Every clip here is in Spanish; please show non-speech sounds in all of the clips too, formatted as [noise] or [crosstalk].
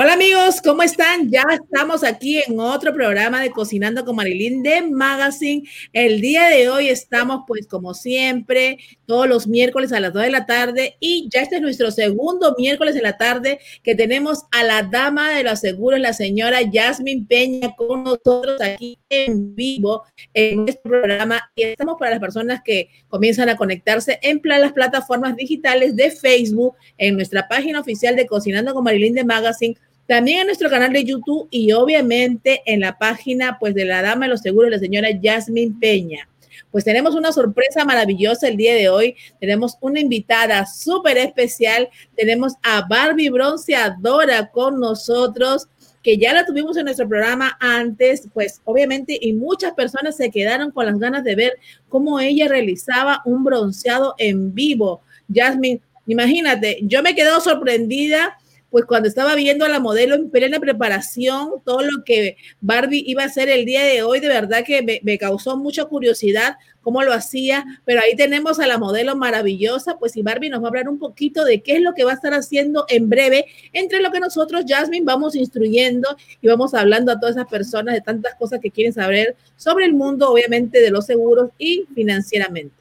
Hola amigos, ¿cómo están? Ya estamos aquí en otro programa de Cocinando con Marilyn de Magazine. El día de hoy estamos pues como siempre, todos los miércoles a las 2 de la tarde y ya este es nuestro segundo miércoles de la tarde que tenemos a la dama de los seguros, la señora Yasmin Peña con nosotros aquí en vivo en este programa y estamos para las personas que comienzan a conectarse en las plataformas digitales de Facebook, en nuestra página oficial de Cocinando con Marilyn de Magazine también en nuestro canal de YouTube y obviamente en la página pues de la dama de los seguros, la señora Yasmin Peña. Pues tenemos una sorpresa maravillosa el día de hoy. Tenemos una invitada súper especial. Tenemos a Barbie Bronceadora con nosotros que ya la tuvimos en nuestro programa antes, pues obviamente, y muchas personas se quedaron con las ganas de ver cómo ella realizaba un bronceado en vivo. Yasmin, imagínate, yo me quedo sorprendida pues cuando estaba viendo a la modelo en plena preparación, todo lo que Barbie iba a hacer el día de hoy, de verdad que me, causó mucha curiosidad cómo lo hacía, pero ahí tenemos a la modelo maravillosa, pues y Barbie nos va a hablar un poquito de qué es lo que va a estar haciendo en breve, entre lo que nosotros, Jasmine, vamos instruyendo y vamos hablando a todas esas personas de tantas cosas que quieren saber sobre el mundo, obviamente, de los seguros y financieramente.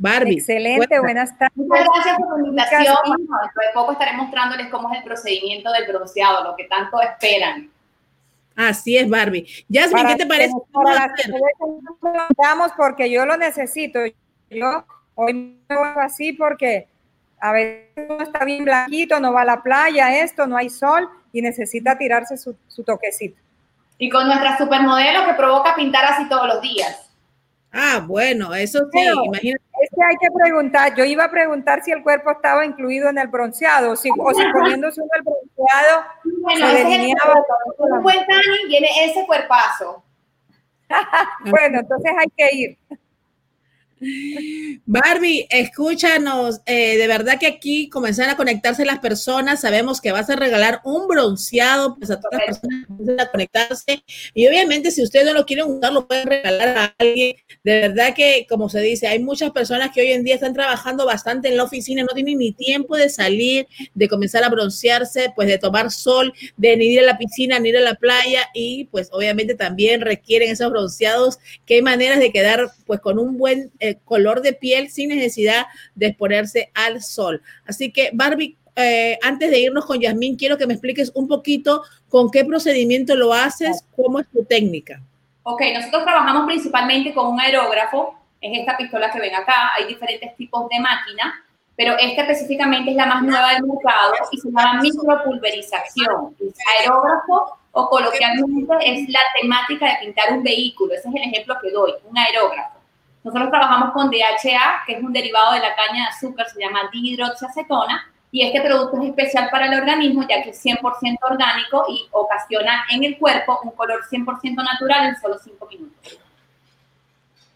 Barbie. Excelente, buenas tardes. Muchas gracias por la invitación. dentro de poco estaré mostrándoles cómo es el procedimiento del bronceado, lo que tanto esperan. Así es, Barbie. Jasmine, ¿qué te parece? Vamos porque yo lo necesito. Yo hoy me voy así porque a veces no está bien blanquito, no va a la playa, esto, no hay sol y necesita tirarse su, su toquecito. Y con nuestra supermodelo que provoca pintar así todos los días. Ah, bueno, eso sí, imagínate. Es que hay que preguntar, yo iba a preguntar si el cuerpo estaba incluido en el bronceado, si, o si poniéndose el bronceado bueno, se delineaba. Un buen tanning tiene ese cuerpazo. [laughs] bueno, entonces hay que ir. Barbie, escúchanos, eh, de verdad que aquí comenzaron a conectarse las personas, sabemos que vas a regalar un bronceado pues a todas las personas que comienzan a conectarse. Y obviamente si ustedes no lo quieren usar lo pueden regalar a alguien, de verdad que como se dice, hay muchas personas que hoy en día están trabajando bastante en la oficina, no tienen ni tiempo de salir, de comenzar a broncearse, pues de tomar sol, de ni ir a la piscina, ni ir a la playa. Y pues obviamente también requieren esos bronceados, que hay maneras de quedar pues con un buen... Eh, color de piel sin necesidad de exponerse al sol. Así que, Barbie, eh, antes de irnos con Yasmín, quiero que me expliques un poquito con qué procedimiento lo haces, cómo es tu técnica. Ok, nosotros trabajamos principalmente con un aerógrafo, es esta pistola que ven acá, hay diferentes tipos de máquina, pero esta específicamente es la más nueva del mercado y se llama micropulverización. Aerógrafo o coloquialmente es la temática de pintar un vehículo, ese es el ejemplo que doy, un aerógrafo. Nosotros trabajamos con DHA, que es un derivado de la caña de azúcar, se llama dihidroxiacetona, y este producto es especial para el organismo ya que es 100% orgánico y ocasiona en el cuerpo un color 100% natural en solo 5 minutos.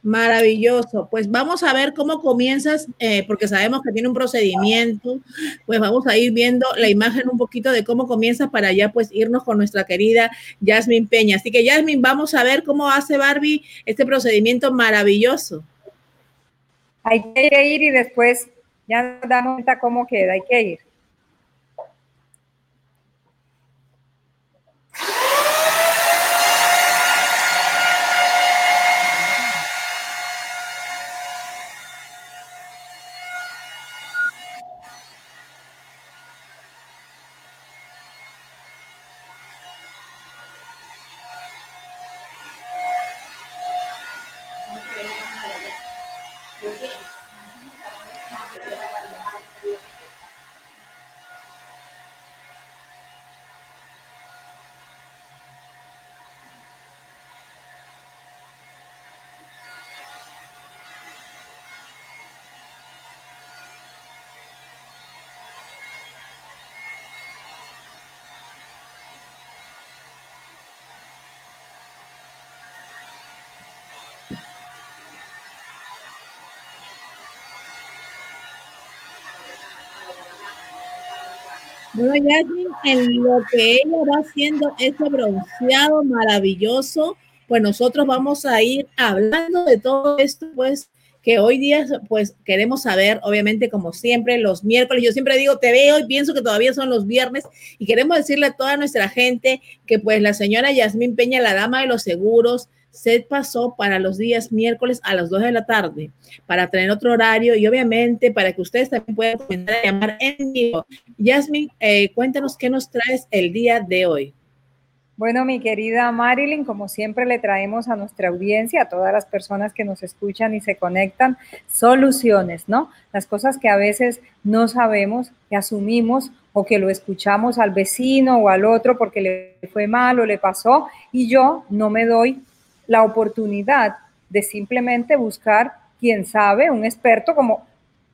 Maravilloso. Pues vamos a ver cómo comienzas, eh, porque sabemos que tiene un procedimiento. Pues vamos a ir viendo la imagen un poquito de cómo comienza para ya pues irnos con nuestra querida Yasmin Peña. Así que Yasmin, vamos a ver cómo hace Barbie este procedimiento maravilloso. Hay que ir y después ya nos damos cuenta cómo queda. Hay que ir. Bueno, Yasmin, en lo que ella va haciendo ese bronceado maravilloso, pues nosotros vamos a ir hablando de todo esto, pues que hoy día pues queremos saber, obviamente como siempre, los miércoles, yo siempre digo, te veo y pienso que todavía son los viernes y queremos decirle a toda nuestra gente que pues la señora Yasmín Peña, la dama de los seguros, se pasó para los días miércoles a las 2 de la tarde para tener otro horario y obviamente para que ustedes también puedan llamar en vivo. Yasmin, eh, cuéntanos qué nos traes el día de hoy. Bueno, mi querida Marilyn, como siempre le traemos a nuestra audiencia, a todas las personas que nos escuchan y se conectan, soluciones, ¿no? Las cosas que a veces no sabemos, que asumimos o que lo escuchamos al vecino o al otro porque le fue mal o le pasó y yo no me doy la oportunidad de simplemente buscar, quién sabe, un experto como,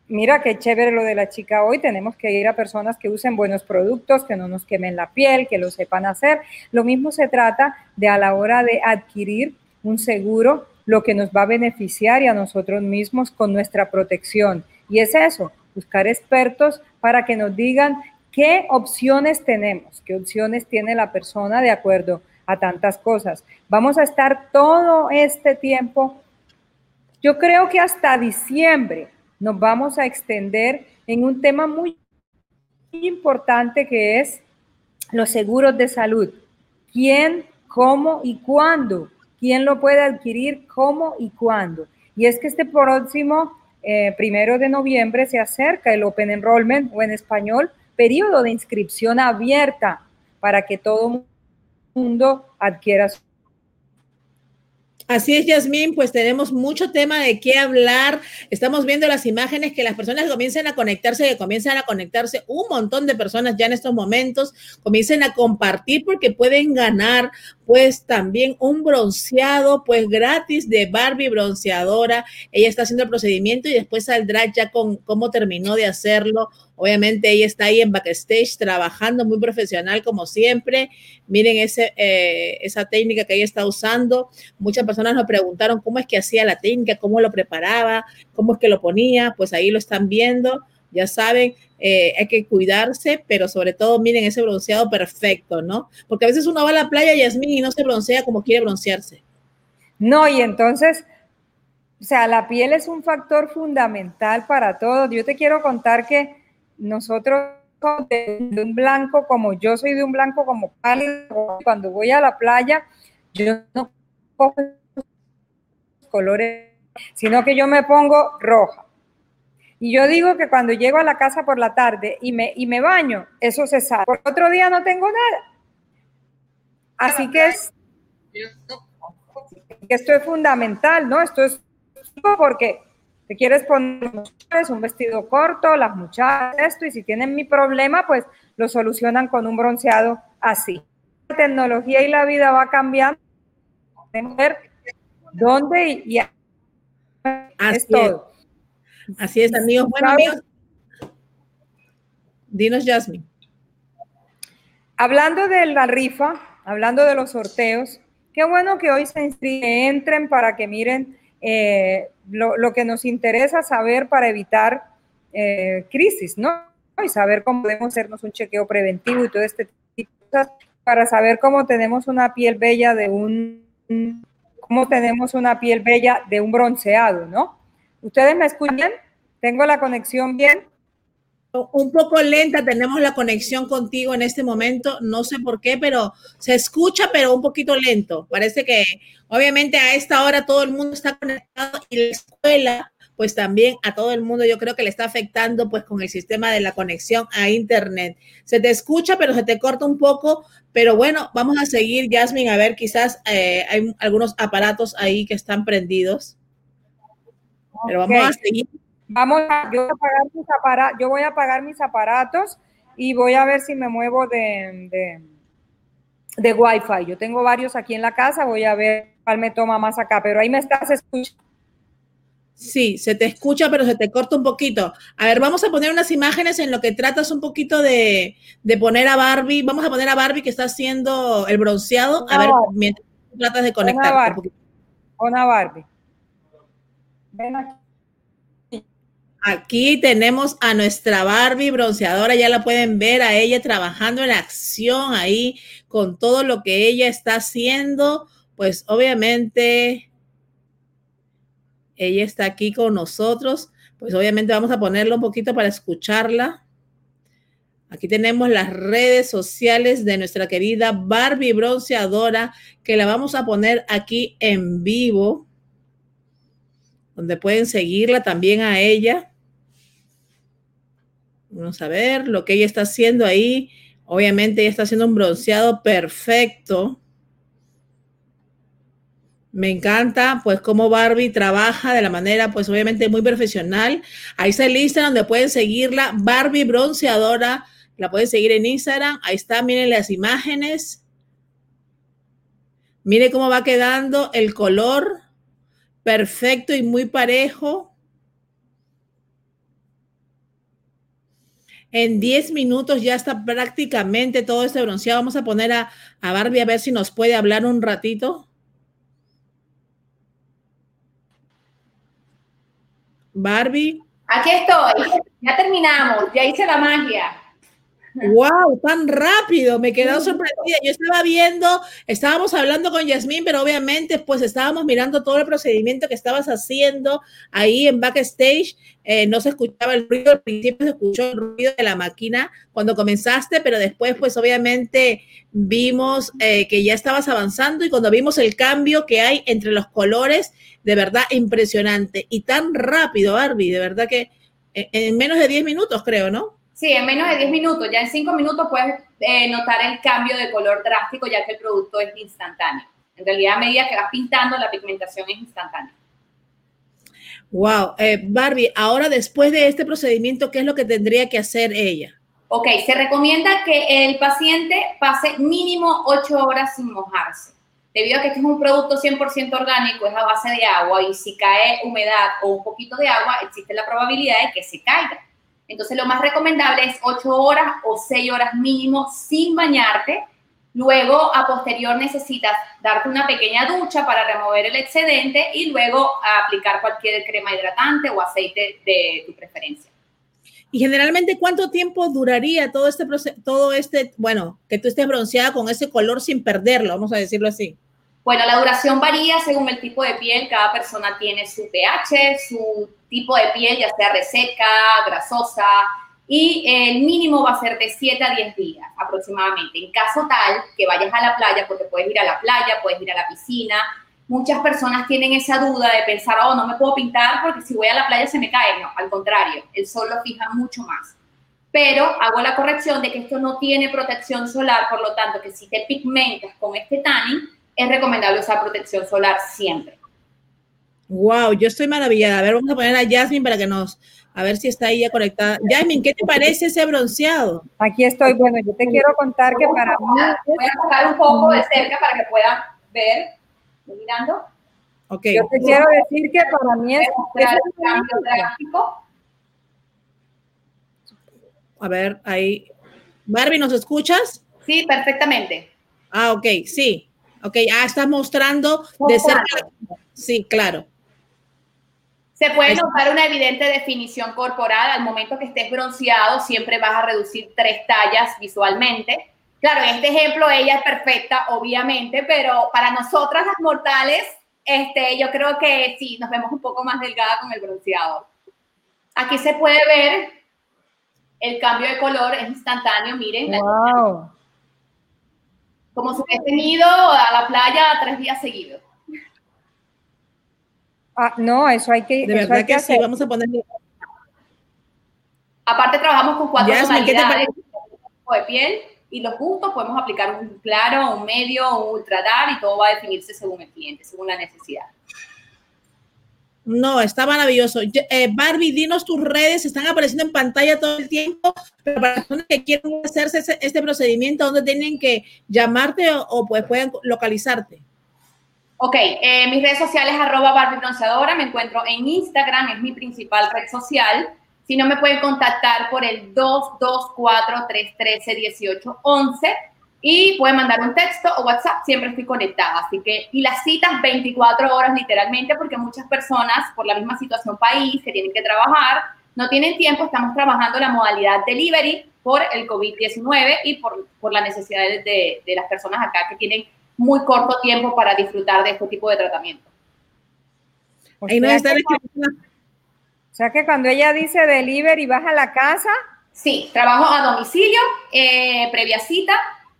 mira qué chévere lo de la chica hoy, tenemos que ir a personas que usen buenos productos, que no nos quemen la piel, que lo sepan hacer. Lo mismo se trata de a la hora de adquirir un seguro, lo que nos va a beneficiar y a nosotros mismos con nuestra protección. Y es eso, buscar expertos para que nos digan qué opciones tenemos, qué opciones tiene la persona de acuerdo a tantas cosas. Vamos a estar todo este tiempo, yo creo que hasta diciembre nos vamos a extender en un tema muy importante que es los seguros de salud. ¿Quién, cómo y cuándo? ¿Quién lo puede adquirir, cómo y cuándo? Y es que este próximo eh, primero de noviembre se acerca el Open Enrollment o en español, periodo de inscripción abierta para que todo mundo adquiera su Así es, Yasmín, pues tenemos mucho tema de qué hablar. Estamos viendo las imágenes que las personas comiencen a conectarse, que comienzan a conectarse un montón de personas ya en estos momentos, comiencen a compartir porque pueden ganar pues también un bronceado pues gratis de Barbie bronceadora. Ella está haciendo el procedimiento y después saldrá ya con cómo terminó de hacerlo. Obviamente ella está ahí en backstage trabajando muy profesional como siempre. Miren ese, eh, esa técnica que ella está usando. Muchas personas nos preguntaron cómo es que hacía la técnica, cómo lo preparaba, cómo es que lo ponía. Pues ahí lo están viendo. Ya saben, eh, hay que cuidarse, pero sobre todo miren ese bronceado perfecto, ¿no? Porque a veces uno va a la playa, Yasmín, y no se broncea como quiere broncearse. No, y entonces, o sea, la piel es un factor fundamental para todo. Yo te quiero contar que nosotros de un blanco como yo soy de un blanco como pálido, cuando voy a la playa, yo no cojo colores, sino que yo me pongo roja y yo digo que cuando llego a la casa por la tarde y me, y me baño, eso se sabe. Por otro día no tengo nada. Así que es, esto es fundamental, ¿no? Esto es porque te quieres poner un vestido corto, las muchachas, esto, y si tienen mi problema, pues lo solucionan con un bronceado así. La tecnología y la vida va cambiando. Ver dónde y, y es todo. Así es, amigos. Bueno, amigos. Dinos, Jasmine. Hablando de la rifa, hablando de los sorteos, qué bueno que hoy se entren para que miren eh, lo, que nos interesa saber para evitar eh, crisis, ¿no? Y saber cómo podemos hacernos un chequeo preventivo y todo este tipo de cosas para saber cómo tenemos una piel bella de un, cómo tenemos una piel bella de un bronceado, ¿no? ¿Ustedes me escuchan? ¿Tengo la conexión bien? Un poco lenta, tenemos la conexión contigo en este momento, no sé por qué, pero se escucha, pero un poquito lento. Parece que obviamente a esta hora todo el mundo está conectado y la escuela, pues también a todo el mundo yo creo que le está afectando pues con el sistema de la conexión a internet. Se te escucha, pero se te corta un poco, pero bueno, vamos a seguir, Jasmine, a ver, quizás eh, hay algunos aparatos ahí que están prendidos. Pero vamos a seguir. Vamos a, yo voy a pagar mis aparatos, yo voy a pagar mis aparatos y voy a ver si me muevo de, de, de Wi-Fi. Yo tengo varios aquí en la casa, voy a ver cuál me toma más acá, pero ahí me estás escuchando. Sí, se te escucha, pero se te corta un poquito. A ver, vamos a poner unas imágenes en lo que tratas un poquito de, de poner a Barbie. Vamos a poner a Barbie que está haciendo el bronceado. A ver, mientras tratas de conectar. Una Barbie. Una Barbie. Aquí. Aquí tenemos a nuestra Barbie bronceadora, ya la pueden ver a ella trabajando en acción ahí con todo lo que ella está haciendo. Pues obviamente Ella está aquí con nosotros. Pues obviamente vamos a ponerlo un poquito para escucharla. Aquí tenemos las redes sociales de nuestra querida Barbie Bronceadora, que la vamos a poner aquí en vivo, donde pueden seguirla también a ella. Vamos a ver lo que ella está haciendo ahí. Obviamente ella está haciendo un bronceado perfecto. Me encanta, pues, cómo Barbie trabaja de la manera, pues, obviamente muy profesional. Ahí está el Instagram donde pueden seguirla, Barbie Bronceadora. La pueden seguir en Instagram. Ahí está, miren las imágenes. Mire cómo va quedando el color perfecto y muy parejo. En 10 minutos ya está prácticamente todo este bronceado. Vamos a poner a, a Barbie a ver si nos puede hablar un ratito. Barbie. Aquí estoy. Ya terminamos. Ya hice la magia. ¡Wow! Tan rápido, me quedé sorprendida. Yo estaba viendo, estábamos hablando con Yasmín, pero obviamente pues estábamos mirando todo el procedimiento que estabas haciendo ahí en backstage. Eh, no se escuchaba el ruido, al principio se escuchó el ruido de la máquina cuando comenzaste, pero después pues obviamente vimos eh, que ya estabas avanzando y cuando vimos el cambio que hay entre los colores, de verdad impresionante y tan rápido, Barbie, de verdad que eh, en menos de 10 minutos creo, ¿no? Sí, en menos de 10 minutos. Ya en 5 minutos puedes eh, notar el cambio de color drástico ya que el producto es instantáneo. En realidad, a medida que vas pintando, la pigmentación es instantánea. Wow, eh, Barbie, ahora después de este procedimiento, ¿qué es lo que tendría que hacer ella? Ok, se recomienda que el paciente pase mínimo 8 horas sin mojarse. Debido a que este es un producto 100% orgánico, es a base de agua y si cae humedad o un poquito de agua, existe la probabilidad de que se caiga. Entonces, lo más recomendable es 8 horas o 6 horas mínimo sin bañarte. Luego, a posterior, necesitas darte una pequeña ducha para remover el excedente y luego aplicar cualquier crema hidratante o aceite de tu preferencia. Y generalmente, ¿cuánto tiempo duraría todo este proceso, todo este, bueno, que tú estés bronceada con ese color sin perderlo, vamos a decirlo así? Bueno, la duración varía según el tipo de piel. Cada persona tiene su pH, su tipo de piel, ya sea reseca, grasosa, y el mínimo va a ser de 7 a 10 días aproximadamente. En caso tal que vayas a la playa, porque puedes ir a la playa, puedes ir a la piscina, muchas personas tienen esa duda de pensar, oh, no me puedo pintar porque si voy a la playa se me cae. No, al contrario, el sol lo fija mucho más. Pero hago la corrección de que esto no tiene protección solar, por lo tanto, que si te pigmentas con este tanning, es recomendable usar protección solar siempre. Wow, yo estoy maravillada. A ver, vamos a poner a Jasmine para que nos, a ver si está ahí ya conectada. Jasmine, ¿qué te parece ese bronceado? Aquí estoy. Bueno, yo te quiero contar que para mí. Voy a tocar un poco de cerca para que puedan ver. ¿Estoy mirando? Ok. Yo te quiero decir que para mí es. A ver, ahí. Barbie, ¿nos escuchas? Sí, perfectamente. Ah, ok, sí. Ok, ah, estás mostrando de cerca. Sí, claro. Se puede notar una evidente definición corporal. Al momento que estés bronceado, siempre vas a reducir tres tallas visualmente. Claro, en este ejemplo ella es perfecta, obviamente, pero para nosotras las mortales, este, yo creo que sí, nos vemos un poco más delgada con el bronceado. Aquí se puede ver el cambio de color, es instantáneo, miren. Wow. Como si hubiesen ido a la playa tres días seguidos. Ah, no, eso hay que, de verdad que, sí, vamos a ponerle. Aparte trabajamos con cuatro tonalidades de piel y los gustos podemos aplicar un claro, un medio, un ultra dark y todo va a definirse según el cliente, según la necesidad. No, está maravilloso. Eh, Barbie, dinos tus redes, están apareciendo en pantalla todo el tiempo, pero para las personas que quieren hacerse este procedimiento, ¿dónde tienen que llamarte o, o pues pueden localizarte? Ok, eh, mis redes sociales, arroba Barbie me encuentro en Instagram, es mi principal red social. Si no, me pueden contactar por el 224-313-1811 y pueden mandar un texto o WhatsApp, siempre estoy conectada. Así que, y las citas 24 horas literalmente, porque muchas personas, por la misma situación país, que tienen que trabajar, no tienen tiempo, estamos trabajando la modalidad delivery por el COVID-19 y por, por las necesidades de, de las personas acá que tienen muy corto tiempo para disfrutar de este tipo de tratamiento. Ahí nos está o sea que cuando ella dice delivery, vas a la casa. Sí, trabajo a domicilio, eh, previa cita.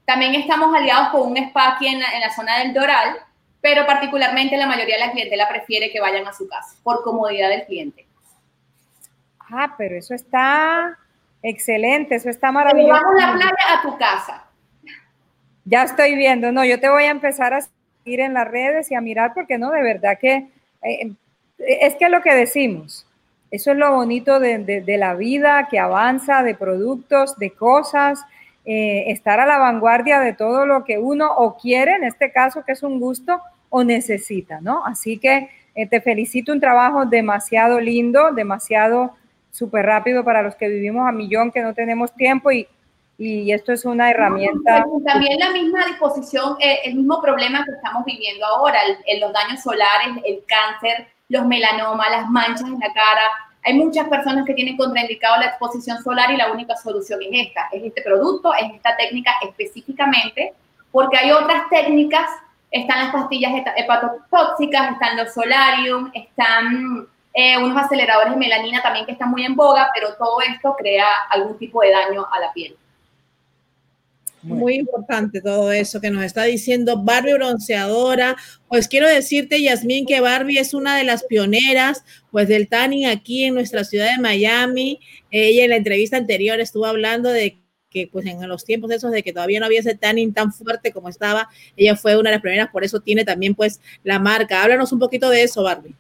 También estamos aliados con un spa aquí en la, zona del Doral, pero particularmente la mayoría de la clientela prefiere que vayan a su casa por comodidad del cliente. Ah, pero eso está excelente, eso está maravilloso. Vamos la playa a tu casa. Ya estoy viendo, no, yo te voy a empezar a seguir en las redes y a mirar porque no, de verdad que eh, es que lo que decimos, eso es lo bonito de, la vida que avanza, de productos, de cosas, eh, estar a la vanguardia de todo lo que uno o quiere, en este caso que es un gusto, o necesita, ¿no? Así que eh, te felicito, un trabajo demasiado lindo, demasiado súper rápido para los que vivimos a millón, que no tenemos tiempo y, y esto es una herramienta. También la misma disposición, eh, el mismo problema que estamos viviendo ahora, los daños solares, el cáncer, los melanomas, las manchas en la cara. Hay muchas personas que tienen contraindicado la exposición solar y la única solución es esta, es este producto, es esta técnica específicamente, porque hay otras técnicas, están las pastillas hepatotóxicas, están los solarium, están eh, unos aceleradores de melanina también que están muy en boga, pero todo esto crea algún tipo de daño a la piel. Muy importante todo eso que nos está diciendo Barbie bronceadora. Pues quiero decirte, Yasmín, que Barbie es una de las pioneras, pues del tanning aquí en nuestra ciudad de Miami. Ella en la entrevista anterior estuvo hablando de que pues en los tiempos esos de que todavía no había ese tanning tan fuerte como estaba, ella fue una de las primeras, por eso tiene también pues la marca. Háblanos un poquito de eso, Barbie.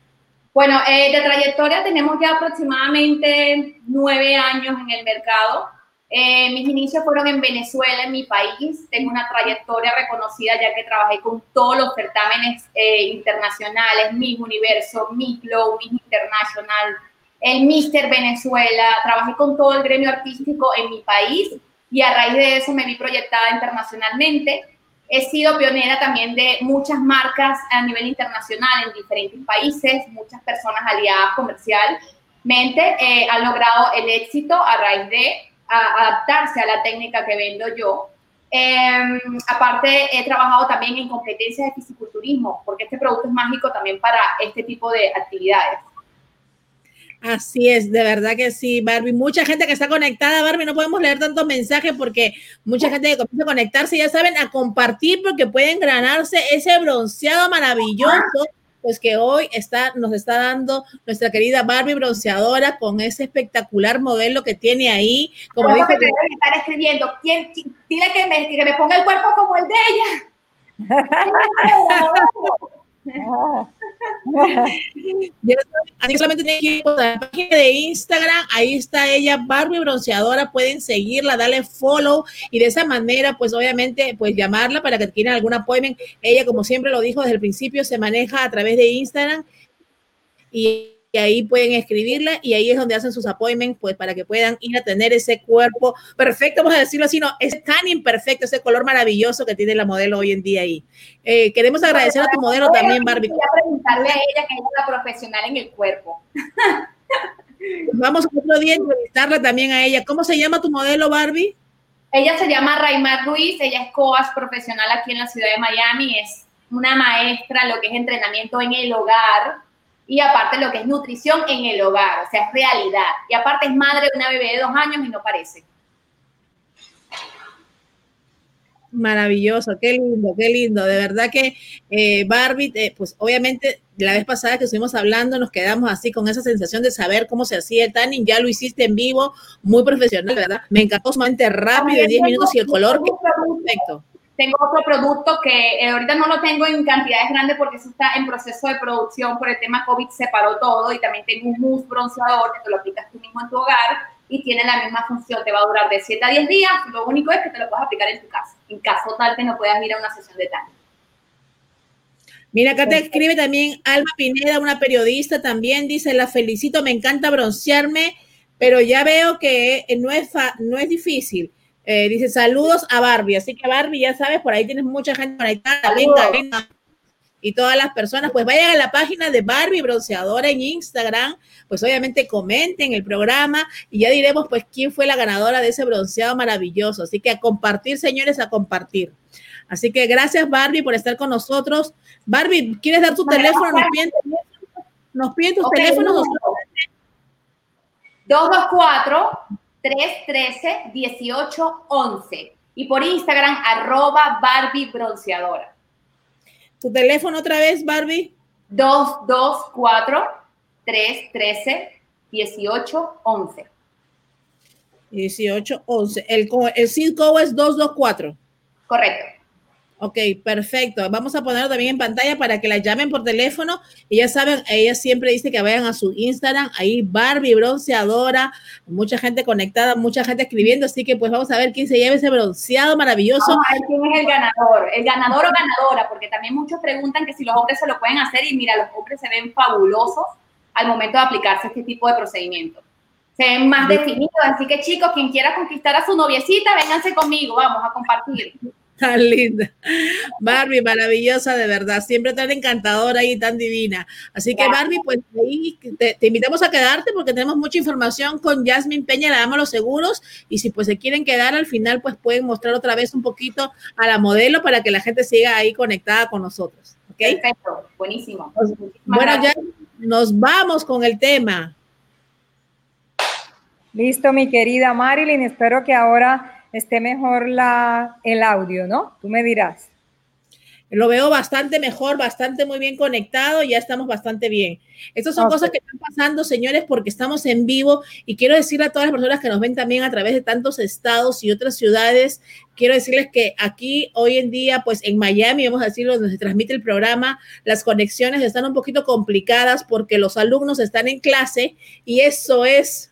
Bueno, eh, de trayectoria tenemos ya aproximadamente nueve años en el mercado. Eh, mis inicios fueron en Venezuela, en mi país. Tengo una trayectoria reconocida ya que trabajé con todos los certámenes eh, internacionales, Miss Universo, Miss Glow, Miss International, el Mister Venezuela. Trabajé con todo el gremio artístico en mi país y a raíz de eso me vi proyectada internacionalmente. He sido pionera también de muchas marcas a nivel internacional en diferentes países, muchas personas aliadas comercialmente eh, han logrado el éxito a raíz de adaptarse a la técnica que vendo yo. Em, aparte, he trabajado también en competencias de fisiculturismo, porque este producto es mágico también para este tipo de actividades. Así es, de verdad que sí, Barbie. Mucha gente que está conectada, Barbie, no podemos leer tantos mensajes porque mucha gente que comienza a conectarse, ya saben, a compartir porque pueden ganarse ese bronceado maravilloso pues que hoy está, nos está dando nuestra querida Barbie bronceadora con ese espectacular modelo que tiene ahí. Como dijo que estar escribiendo, ¿quién, dile que me, que me ponga el cuerpo como el de ella. [laughs] [laughs] Así solamente de Instagram, ahí está ella, Barbie Bronceadora, pueden seguirla, darle follow y de esa manera, pues obviamente, pues llamarla para que adquieran algún appointment. Ella, como siempre lo dijo desde el principio, se maneja a través de Instagram y y ahí pueden escribirla y ahí es donde hacen sus appointments, pues para que puedan ir a tener ese cuerpo perfecto, vamos a decirlo así, no, es tan imperfecto, ese color maravilloso que tiene la modelo hoy en día ahí. Eh, queremos agradecer a tu modelo también, Barbie. Voy a preguntarle a ella que es la profesional en el cuerpo. Vamos otro día a entrevistarla también a ella. ¿Cómo se llama tu modelo, Barbie? Ella se llama Raimar Ruiz, ella es coach profesional aquí en la ciudad de Miami, es una maestra lo que es entrenamiento en el hogar, y aparte lo que es nutrición en el hogar, o sea, es realidad. Y aparte es madre de una bebé de dos años y no parece. Maravilloso, qué lindo, qué lindo. De verdad que eh, Barbie, eh, pues obviamente la vez pasada que estuvimos hablando nos quedamos así con esa sensación de saber cómo se hacía el tanning. Ya lo hiciste en vivo, muy profesional, ¿verdad? Me encantó sumamente rápido, en 10 minutos y el color que perfecto. Tengo otro producto que eh, ahorita no lo tengo en cantidades grandes porque eso está en proceso de producción por el tema COVID, se paró todo y también tengo un mousse bronceador que te lo aplicas tú mismo en tu hogar y tiene la misma función, te va a durar de 7 a 10 días, lo único es que te lo puedes aplicar en tu casa, en caso tal que no puedas ir a una sesión de tanning. Mira, acá te escribe también Alma Pineda, una periodista también, dice, la felicito, me encanta broncearme, pero ya veo que no es, no es difícil. Eh, dice saludos a Barbie. Así que Barbie, ya sabes, por ahí tienes mucha gente conectada. Venga, venga. Y todas las personas, pues vayan a la página de Barbie Bronceadora en Instagram, pues obviamente comenten el programa y ya diremos pues quién fue la ganadora de ese bronceado maravilloso. Así que a compartir, señores, a compartir. Así que gracias Barbie por estar con nosotros. Barbie, ¿quieres dar tu teléfono? nos piden tus teléfonos. 224-313-1811 y por Instagram arroba Barbie Bronceadora. ¿Tu teléfono otra vez, Barbie? 224-313-1811. 1811. El, el CIDCO es 224. Correcto. Ok, perfecto. Vamos a ponerlo también en pantalla para que la llamen por teléfono. Y ya saben, ella siempre dice que vayan a su Instagram, ahí Barbie bronceadora, mucha gente conectada, mucha gente escribiendo, así que pues vamos a ver quién se lleva ese bronceado maravilloso. Vamos a ver quién es el ganador, el ganador o ganadora, porque también muchos preguntan que si los hombres se lo pueden hacer y mira, los hombres se ven fabulosos al momento de aplicarse este tipo de procedimiento. Se ven más definidos, así que chicos, quien quiera conquistar a su noviecita, vénganse conmigo, vamos a compartir. Tan linda. Barbie, maravillosa, de verdad. Siempre tan encantadora y tan divina. Así que, Barbie, pues ahí te, invitamos a quedarte porque tenemos mucha información con Jasmine Peña, la damos los seguros. Y si pues se quieren quedar al final, pues pueden mostrar otra vez un poquito a la modelo para que la gente siga ahí conectada con nosotros. Perfecto, buenísimo. bueno, ya nos vamos con el tema. Listo, mi querida Marilyn. Espero que ahora esté mejor la, el audio, ¿no? Tú me dirás. Lo veo bastante mejor, bastante muy bien conectado, ya estamos bastante bien. Estas son cosas que están pasando, señores, porque estamos en vivo y quiero decirle a todas las personas que nos ven también a través de tantos estados y otras ciudades, quiero decirles que aquí hoy en día, pues en Miami, vamos a decirlo, donde se transmite el programa, las conexiones están un poquito complicadas porque los alumnos están en clase y eso es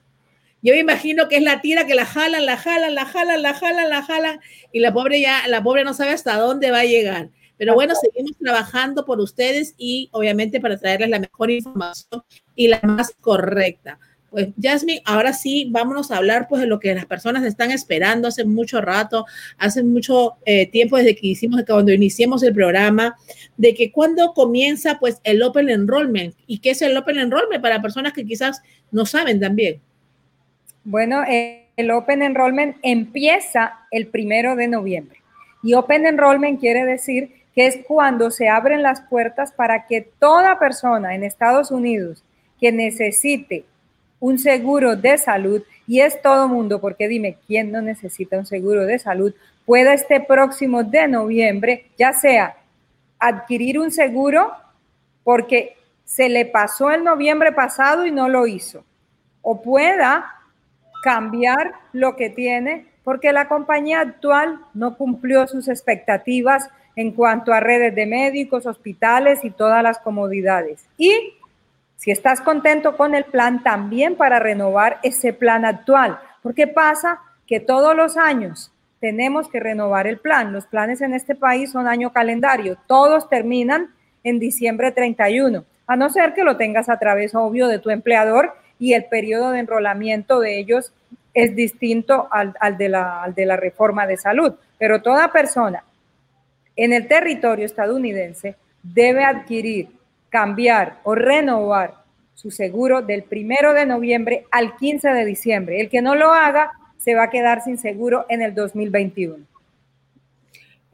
yo me imagino que es la tira que la jalan, la jalan, la jalan, la jalan, la jalan, y la pobre ya, la pobre no sabe hasta dónde va a llegar. Pero bueno, seguimos trabajando por ustedes y obviamente para traerles la mejor información y la más correcta. Pues Jasmine, ahora sí, vámonos a hablar pues de lo que las personas están esperando hace mucho rato, hace mucho eh, tiempo desde que hicimos, cuando iniciamos el programa, de que cuando comienza pues el Open Enrollment y qué es el Open Enrollment para personas que quizás no saben también. Bueno, el Open Enrollment empieza el primero de noviembre. Y Open Enrollment quiere decir que es cuando se abren las puertas para que toda persona en Estados Unidos que necesite un seguro de salud, y es todo mundo, porque dime, ¿quién no necesita un seguro de salud? Pueda este próximo de noviembre, ya sea adquirir un seguro porque se le pasó el noviembre pasado y no lo hizo, o pueda cambiar lo que tiene porque la compañía actual no cumplió sus expectativas en cuanto a redes de médicos, hospitales y todas las comodidades. Y si estás contento con el plan, también para renovar ese plan actual, porque pasa que todos los años tenemos que renovar el plan. Los planes en este país son año calendario, todos terminan en diciembre 31, a no ser que lo tengas a través, obvio, de tu empleador y el periodo de enrolamiento de ellos es distinto al, de la, al de la reforma de salud. Pero toda persona en el territorio estadounidense debe adquirir, cambiar o renovar su seguro del primero de noviembre al 15 de diciembre. El que no lo haga se va a quedar sin seguro en el 2021.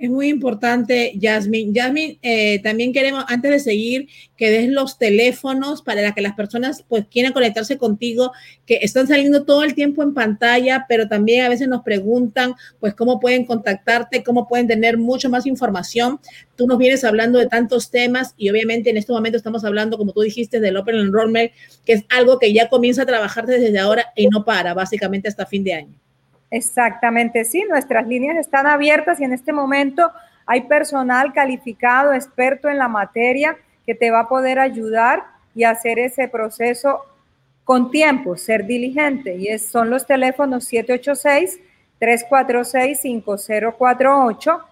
Es muy importante, Yasmin. Yasmin, eh, también queremos, antes de seguir, que des los teléfonos para que las personas pues quieran conectarse contigo, que están saliendo todo el tiempo en pantalla, pero también a veces nos preguntan pues cómo pueden contactarte, cómo pueden tener mucho más información. Tú nos vienes hablando de tantos temas y obviamente en este momento estamos hablando, como tú dijiste, del Open Enrollment, que es algo que ya comienza a trabajar desde ahora y no para, básicamente hasta fin de año. Exactamente, sí, nuestras líneas están abiertas y en este momento hay personal calificado, experto en la materia, que te va a poder ayudar y hacer ese proceso con tiempo, ser diligente. Y son los teléfonos 786-346-5048,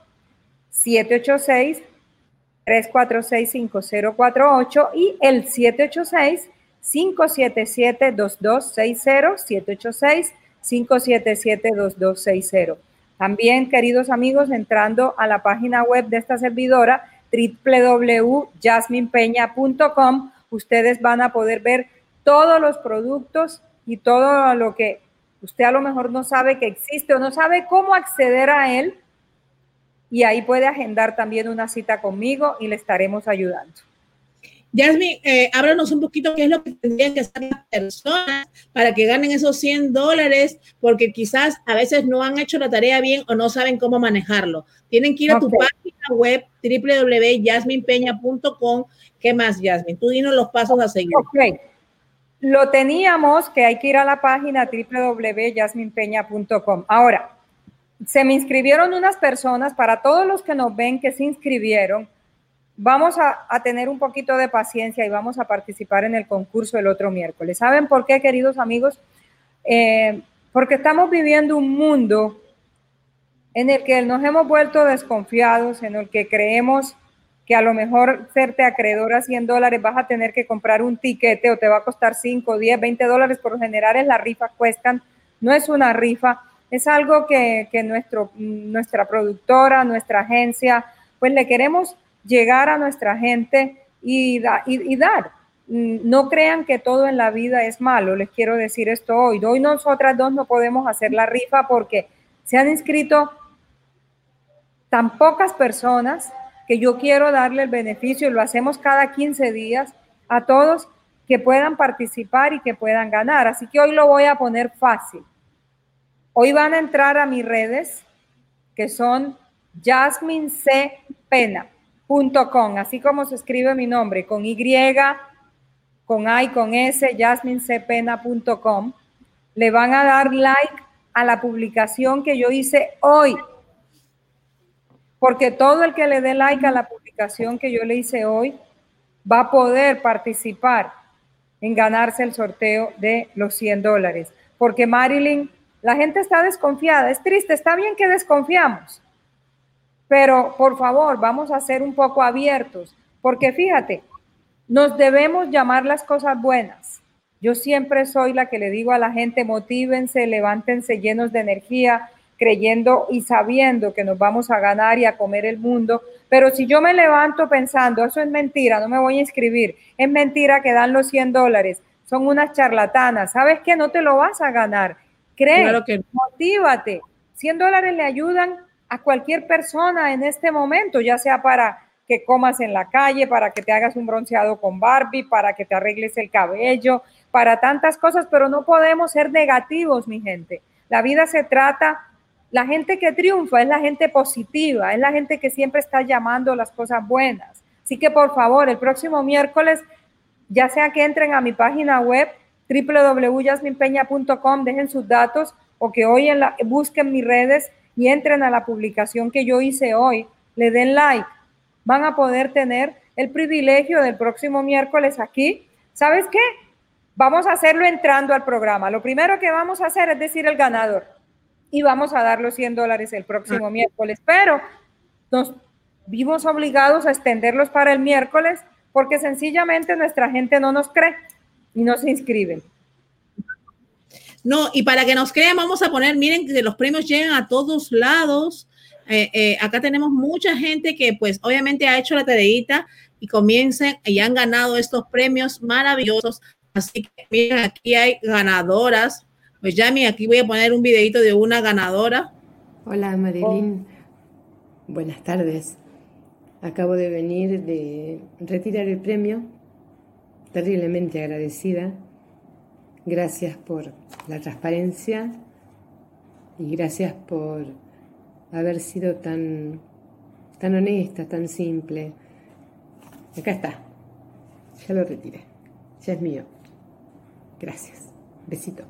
786-346-5048 y el 786-577-2260, 786 577-2260. También, queridos amigos, entrando a la página web de esta servidora, www.jasminepeña.com, ustedes van a poder ver todos los productos y todo lo que usted a lo mejor no sabe que existe o no sabe cómo acceder a él. Y ahí puede agendar también una cita conmigo y le estaremos ayudando. Jasmine, eh, háblanos un poquito qué es lo que tendrían que hacer las personas para que ganen esos 100 dólares, porque quizás a veces no han hecho la tarea bien o no saben cómo manejarlo. Tienen que ir a tu página web www.jasminepeña.com. ¿Qué más, Jasmine? Tú dinos los pasos a seguir. Ok. Lo teníamos que hay que ir a la página www.jasminepeña.com. Ahora, se me inscribieron unas personas, para todos los que nos ven que se inscribieron, vamos a, tener un poquito de paciencia y vamos a participar en el concurso el otro miércoles. ¿Saben por qué, queridos amigos? Eh, porque estamos viviendo un mundo en el que nos hemos vuelto desconfiados, en el que creemos que a lo mejor serte acreedor a 100 dólares vas a tener que comprar un tiquete o te va a costar 5, 10, 20 dólares. Por lo general es la rifa cuestan, no es una rifa, es algo que, que nuestro, nuestra productora, nuestra agencia, pues le queremos llegar a nuestra gente y, y, dar. Mm, no crean que todo en la vida es malo, les quiero decir esto hoy. Hoy nosotras dos no podemos hacer la rifa porque se han inscrito tan pocas personas que yo quiero darle el beneficio, y lo hacemos cada 15 días, a todos que puedan participar y que puedan ganar. Así que hoy lo voy a poner fácil. Hoy van a entrar a mis redes, que son Jasmine C. Pena com, así como se escribe mi nombre, con Y, con A y con S, jasminecepena.com. Le van a dar like a la publicación que yo hice hoy. Porque todo el que le dé like a la publicación que yo le hice hoy va a poder participar en ganarse el sorteo de los 100 dólares. Porque Marilyn, la gente está desconfiada. Es triste, está bien que desconfiamos pero por favor, vamos a ser un poco abiertos, porque fíjate, nos debemos llamar las cosas buenas. Yo siempre soy la que le digo a la gente, motívense, levántense llenos de energía, creyendo y sabiendo que nos vamos a ganar y a comer el mundo. Pero si yo me levanto pensando, eso es mentira, no me voy a inscribir, es mentira que dan los 100 dólares, son unas charlatanas, ¿sabes qué? No te lo vas a ganar. Cree, claro que... motívate. 100 dólares le ayudan a cualquier persona en este momento, ya sea para que comas en la calle, para que te hagas un bronceado con Barbie, para que te arregles el cabello, para tantas cosas, pero no podemos ser negativos, mi gente. La vida se trata, la gente que triunfa es la gente positiva, es la gente que siempre está llamando las cosas buenas. Así que por favor, el próximo miércoles, ya sea que entren a mi página web www.jasminpeña.com, dejen sus datos o que hoy en la, busquen mis redes y entren a la publicación que yo hice hoy, le den like, van a poder tener el privilegio del próximo miércoles aquí. ¿Sabes qué? Vamos a hacerlo entrando al programa. Lo primero que vamos a hacer es decir el ganador y vamos a dar los 100 dólares el próximo miércoles, pero nos vimos obligados a extenderlos para el miércoles porque sencillamente nuestra gente no nos cree y no se inscriben. No, y para que nos crean, vamos a poner, miren que los premios llegan a todos lados. Eh, eh, acá tenemos mucha gente que pues obviamente ha hecho la tareita y comiencen y han ganado estos premios maravillosos. Así que miren, aquí hay ganadoras. Pues ya, aquí voy a poner un videito de una ganadora. Hola Marilyn, buenas tardes. Acabo de venir de retirar el premio, terriblemente agradecida Gracias por la transparencia y gracias por haber sido tan, tan honesta, tan simple. Acá está. Ya lo retiré. Ya es mío. Gracias. Besito.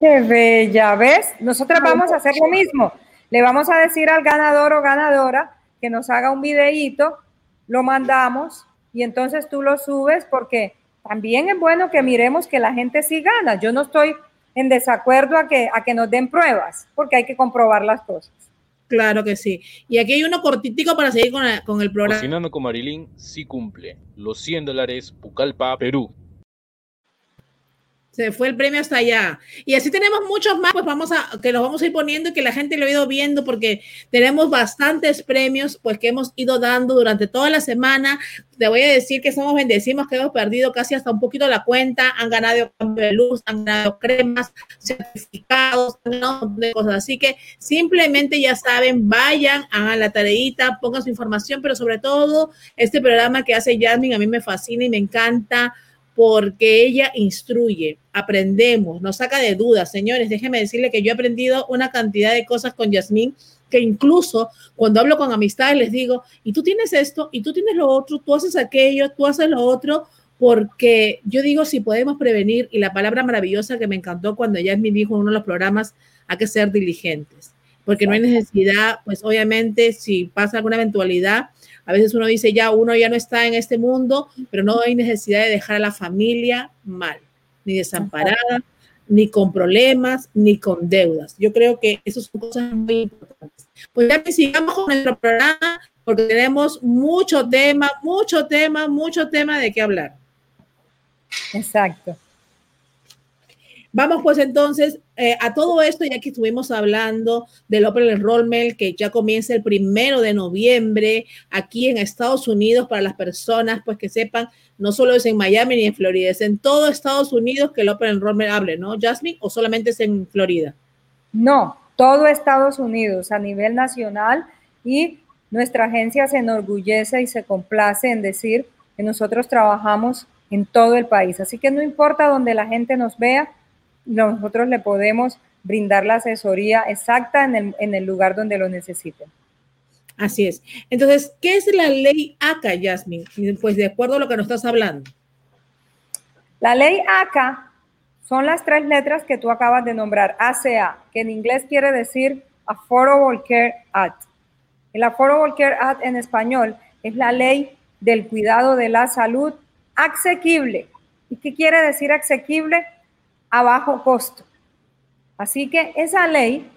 Qué bella, ¿ves? Nosotras vamos a hacer lo mismo. Le vamos a decir al ganador o ganadora que nos haga un videíto, lo mandamos y entonces tú lo subes porque también es bueno que miremos que la gente sí gana. Yo no estoy en desacuerdo a que, a que nos den pruebas, porque hay que comprobar las cosas. Claro que sí. Y aquí hay uno cortitico para seguir con, con el programa. Cocinando con Marilyn sí cumple. Los 100 dólares Pucallpa, Perú. Se fue el premio hasta allá. Y así tenemos muchos más, pues vamos a, que los vamos a ir poniendo y que la gente lo ha ido viendo porque tenemos bastantes premios, pues que hemos ido dando durante toda la semana. Te voy a decir que somos bendecimos, que hemos perdido casi hasta un poquito la cuenta, han ganado cambio de luz, han ganado cremas, certificados, un de cosas. Así que simplemente ya saben, vayan, hagan la tareita, pongan su información, pero sobre todo este programa que hace Jasmine a mí me fascina y me encanta porque ella instruye, aprendemos, nos saca de dudas. Señores, déjenme decirle que yo he aprendido una cantidad de cosas con Yasmín que incluso cuando hablo con amistades les digo, y tú tienes esto, y tú tienes lo otro, tú haces aquello, tú haces lo otro, porque yo digo, si podemos prevenir, y la palabra maravillosa que me encantó cuando Yasmín dijo en uno de los programas, hay que ser diligentes, porque no hay necesidad, pues obviamente si pasa alguna eventualidad, a veces uno dice, ya uno ya no está en este mundo, pero no hay necesidad de dejar a la familia mal, ni desamparada, ni con problemas, ni con deudas. Yo creo que eso son cosas muy importantes. Pues ya que sigamos con nuestro programa, porque tenemos mucho tema, mucho tema, mucho tema de qué hablar. Exacto. Vamos pues entonces eh, a todo esto, ya que estuvimos hablando del Open Enrollment que ya comienza el primero de noviembre aquí en Estados Unidos para las personas pues que sepan, no solo es en Miami ni en Florida, es en todo Estados Unidos que el Open Enrollment hable, ¿no, Jasmine? ¿O solamente es en Florida? No, todo Estados Unidos a nivel nacional y nuestra agencia se enorgullece y se complace en decir que nosotros trabajamos en todo el país. Así que no importa donde la gente nos vea, nosotros le podemos brindar la asesoría exacta en el, lugar donde lo necesiten. Así es. Entonces, ¿qué es la ley ACA, Yasmin? Pues de acuerdo a lo que nos estás hablando. La ley ACA son las tres letras que tú acabas de nombrar, ACA, que en inglés quiere decir Affordable Care Act. El Affordable Care Act en español es la ley del cuidado de la salud asequible. ¿Y qué quiere decir asequible? A bajo costo. Así que esa ley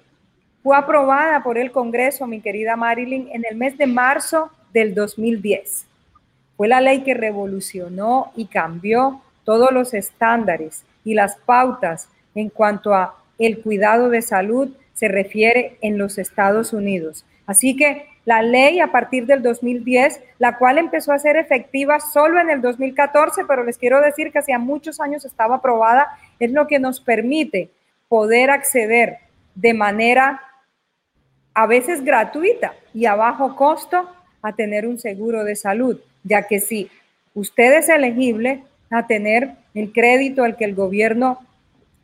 fue aprobada por el Congreso, mi querida Marilyn, en el mes de marzo del 2010. Fue la ley que revolucionó y cambió todos los estándares y las pautas en cuanto a el cuidado de salud se refiere en los Estados Unidos. Así que la ley a partir del 2010, la cual empezó a ser efectiva solo en el 2014, pero les quiero decir que hacía muchos años estaba aprobada, es lo que nos permite poder acceder de manera a veces gratuita y a bajo costo a tener un seguro de salud, ya que si usted es elegible a tener el crédito al que el gobierno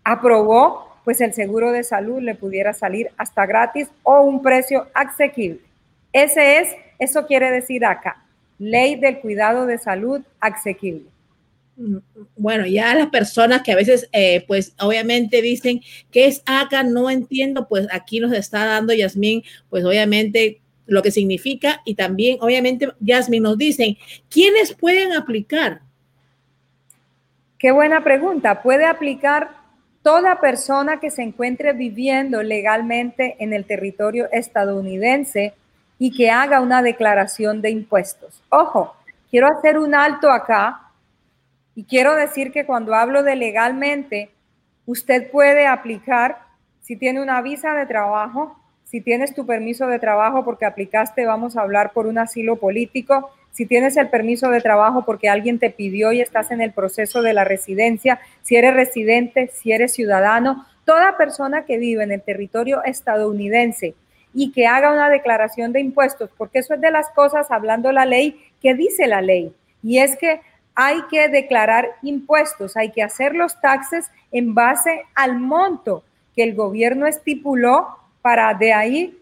aprobó, pues el seguro de salud le pudiera salir hasta gratis o un precio asequible. Ese es, eso quiere decir acá, ley del cuidado de salud asequible. Mm, bueno, ya las personas que a veces, eh, pues obviamente dicen que es acá, no entiendo, pues aquí nos está dando Yasmín, pues obviamente lo que significa y también obviamente Yasmín nos dicen, ¿quiénes pueden aplicar? Qué buena pregunta. Puede aplicar toda persona que se encuentre viviendo legalmente en el territorio estadounidense y que haga una declaración de impuestos. Ojo, quiero hacer un alto acá y quiero decir que cuando hablo de legalmente, usted puede aplicar si tiene una visa de trabajo, si tienes tu permiso de trabajo porque aplicaste, vamos a hablar por un asilo político, si tienes el permiso de trabajo porque alguien te pidió y estás en el proceso de la residencia, si eres residente, si eres ciudadano, toda persona que vive en el territorio estadounidense y que haga una declaración de impuestos, porque eso es de las cosas, hablando la ley, que dice la ley. Y es que hay que declarar impuestos, hay que hacer los taxes en base al monto que el gobierno estipuló para de ahí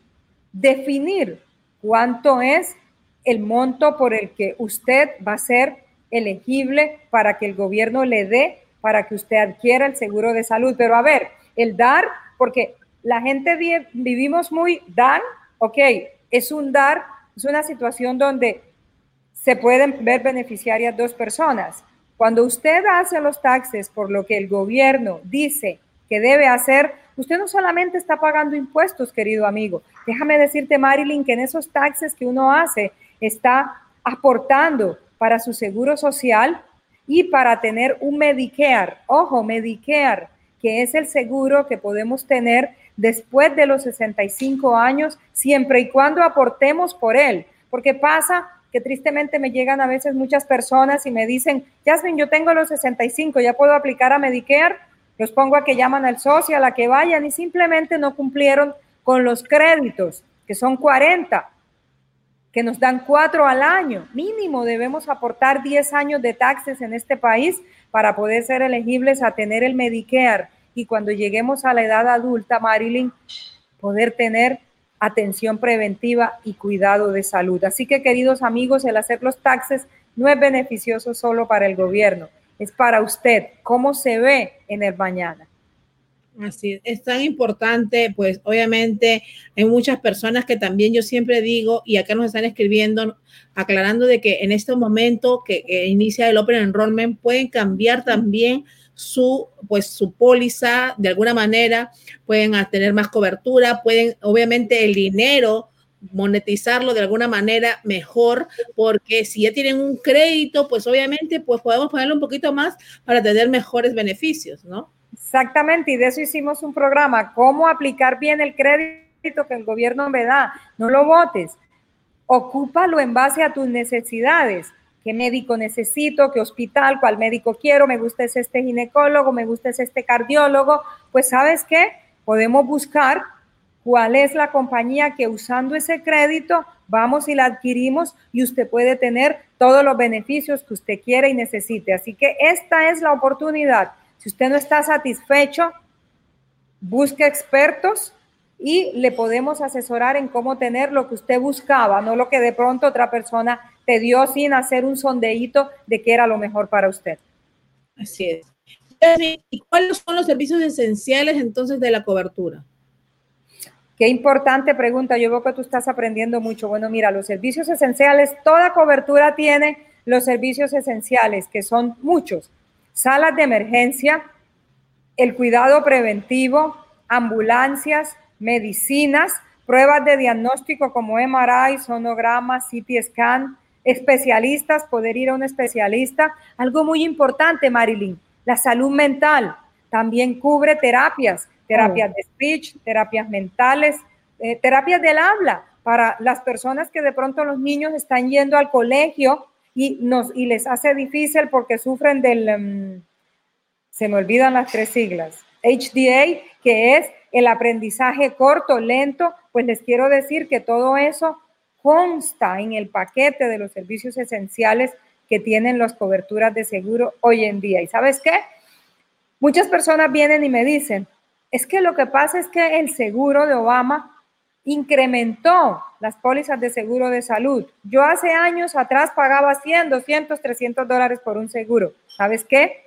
definir cuánto es el monto por el que usted va a ser elegible para que el gobierno le dé para que usted adquiera el seguro de salud. Pero a ver, el dar, porque la gente vivimos muy dan, ok, es un dar, es una situación donde se pueden ver beneficiarias dos personas. Cuando usted hace los taxes por lo que el gobierno dice que debe hacer, usted no solamente está pagando impuestos, querido amigo. Déjame decirte, Marilyn, que en esos taxes que uno hace está aportando para su seguro social, y para tener un Medicare, ojo, Medicare, que es el seguro que podemos tener después de los 65 años, siempre y cuando aportemos por él. Porque pasa que tristemente me llegan a veces muchas personas y me dicen, Jasmine, yo tengo los 65, ya puedo aplicar a Medicare, los pongo a que llaman al socio, a la que vayan y simplemente no cumplieron con los créditos, que son 40, que nos dan 4 al año. Mínimo debemos aportar 10 años de taxes en este país para poder ser elegibles a tener el Medicare y cuando lleguemos a la edad adulta, Marilyn, poder tener atención preventiva y cuidado de salud. Así que, queridos amigos, el hacer los taxes no es beneficioso solo para el gobierno, es para usted, cómo se ve en el mañana. Así es, tan importante, pues obviamente hay muchas personas que también yo siempre digo, y acá nos están escribiendo, aclarando de que en este momento que, que inicia el Open Enrollment pueden cambiar también su, pues, su póliza de alguna manera, pueden tener más cobertura, pueden, obviamente, el dinero monetizarlo de alguna manera mejor, porque si ya tienen un crédito, pues obviamente, pues podemos ponerle un poquito más para tener mejores beneficios, ¿no? Exactamente, y de eso hicimos un programa, cómo aplicar bien el crédito que el gobierno me da. No lo votes, ocúpalo en base a tus necesidades qué médico necesito, qué hospital, cuál médico quiero, me gusta es este ginecólogo, me gusta es este cardiólogo, pues sabes qué, podemos buscar cuál es la compañía que usando ese crédito vamos y la adquirimos y usted puede tener todos los beneficios que usted quiere y necesite. Así que esta es la oportunidad. Si usted no está satisfecho, busque expertos y le podemos asesorar en cómo tener lo que usted buscaba, no lo que de pronto otra persona te dio sin hacer un sondeíto de qué era lo mejor para usted. Así es. ¿Y cuáles son los servicios esenciales entonces de la cobertura? Qué importante pregunta. Yo veo que tú estás aprendiendo mucho. Bueno, mira, los servicios esenciales, toda cobertura tiene los servicios esenciales, que son muchos. Salas de emergencia, el cuidado preventivo, ambulancias, medicinas, pruebas de diagnóstico como MRI, sonograma, CT scan, especialistas, poder ir a un especialista. Algo muy importante, Marilyn, la salud mental también cubre terapias, terapias de speech, terapias mentales, eh, terapias del habla para las personas que de pronto los niños están yendo al colegio y, nos, y les hace difícil porque sufren del, em, se me olvidan las tres siglas, HDA, que es el aprendizaje corto, lento, pues les quiero decir que todo eso consta en el paquete de los servicios esenciales que tienen las coberturas de seguro hoy en día. ¿Y sabes qué? Muchas personas vienen y me dicen, es que lo que pasa es que el seguro de Obama incrementó las pólizas de seguro de salud. Yo hace años atrás pagaba 100, 200, 300 dólares por un seguro. ¿Sabes qué?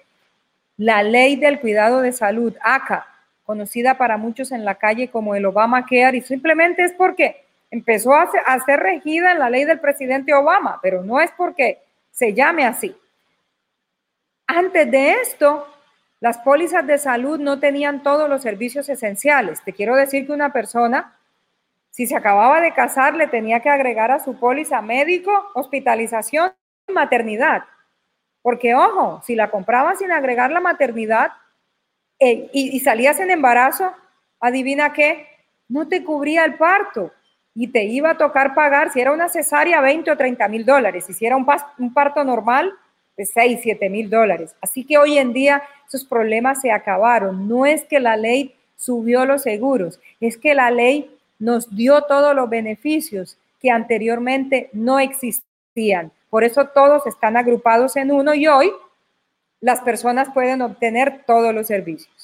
La ley del cuidado de salud, ACA, conocida para muchos en la calle como el Obama Care, y simplemente es porque empezó a ser, regida en la ley del presidente Obama, pero no es porque se llame así. Antes de esto, las pólizas de salud no tenían todos los servicios esenciales. Te quiero decir que una persona, si se acababa de casar, le tenía que agregar a su póliza médico, hospitalización y maternidad. Porque, ojo, si la compraba sin agregar la maternidad, y, y salías en embarazo, adivina qué, no te cubría el parto y te iba a tocar pagar, si era una cesárea, 20 o 30 mil dólares, si era un, un parto normal, de 6, 7 mil dólares. Así que hoy en día esos problemas se acabaron. No es que la ley subió los seguros, es que la ley nos dio todos los beneficios que anteriormente no existían. Por eso todos están agrupados en uno y hoy las personas pueden obtener todos los servicios.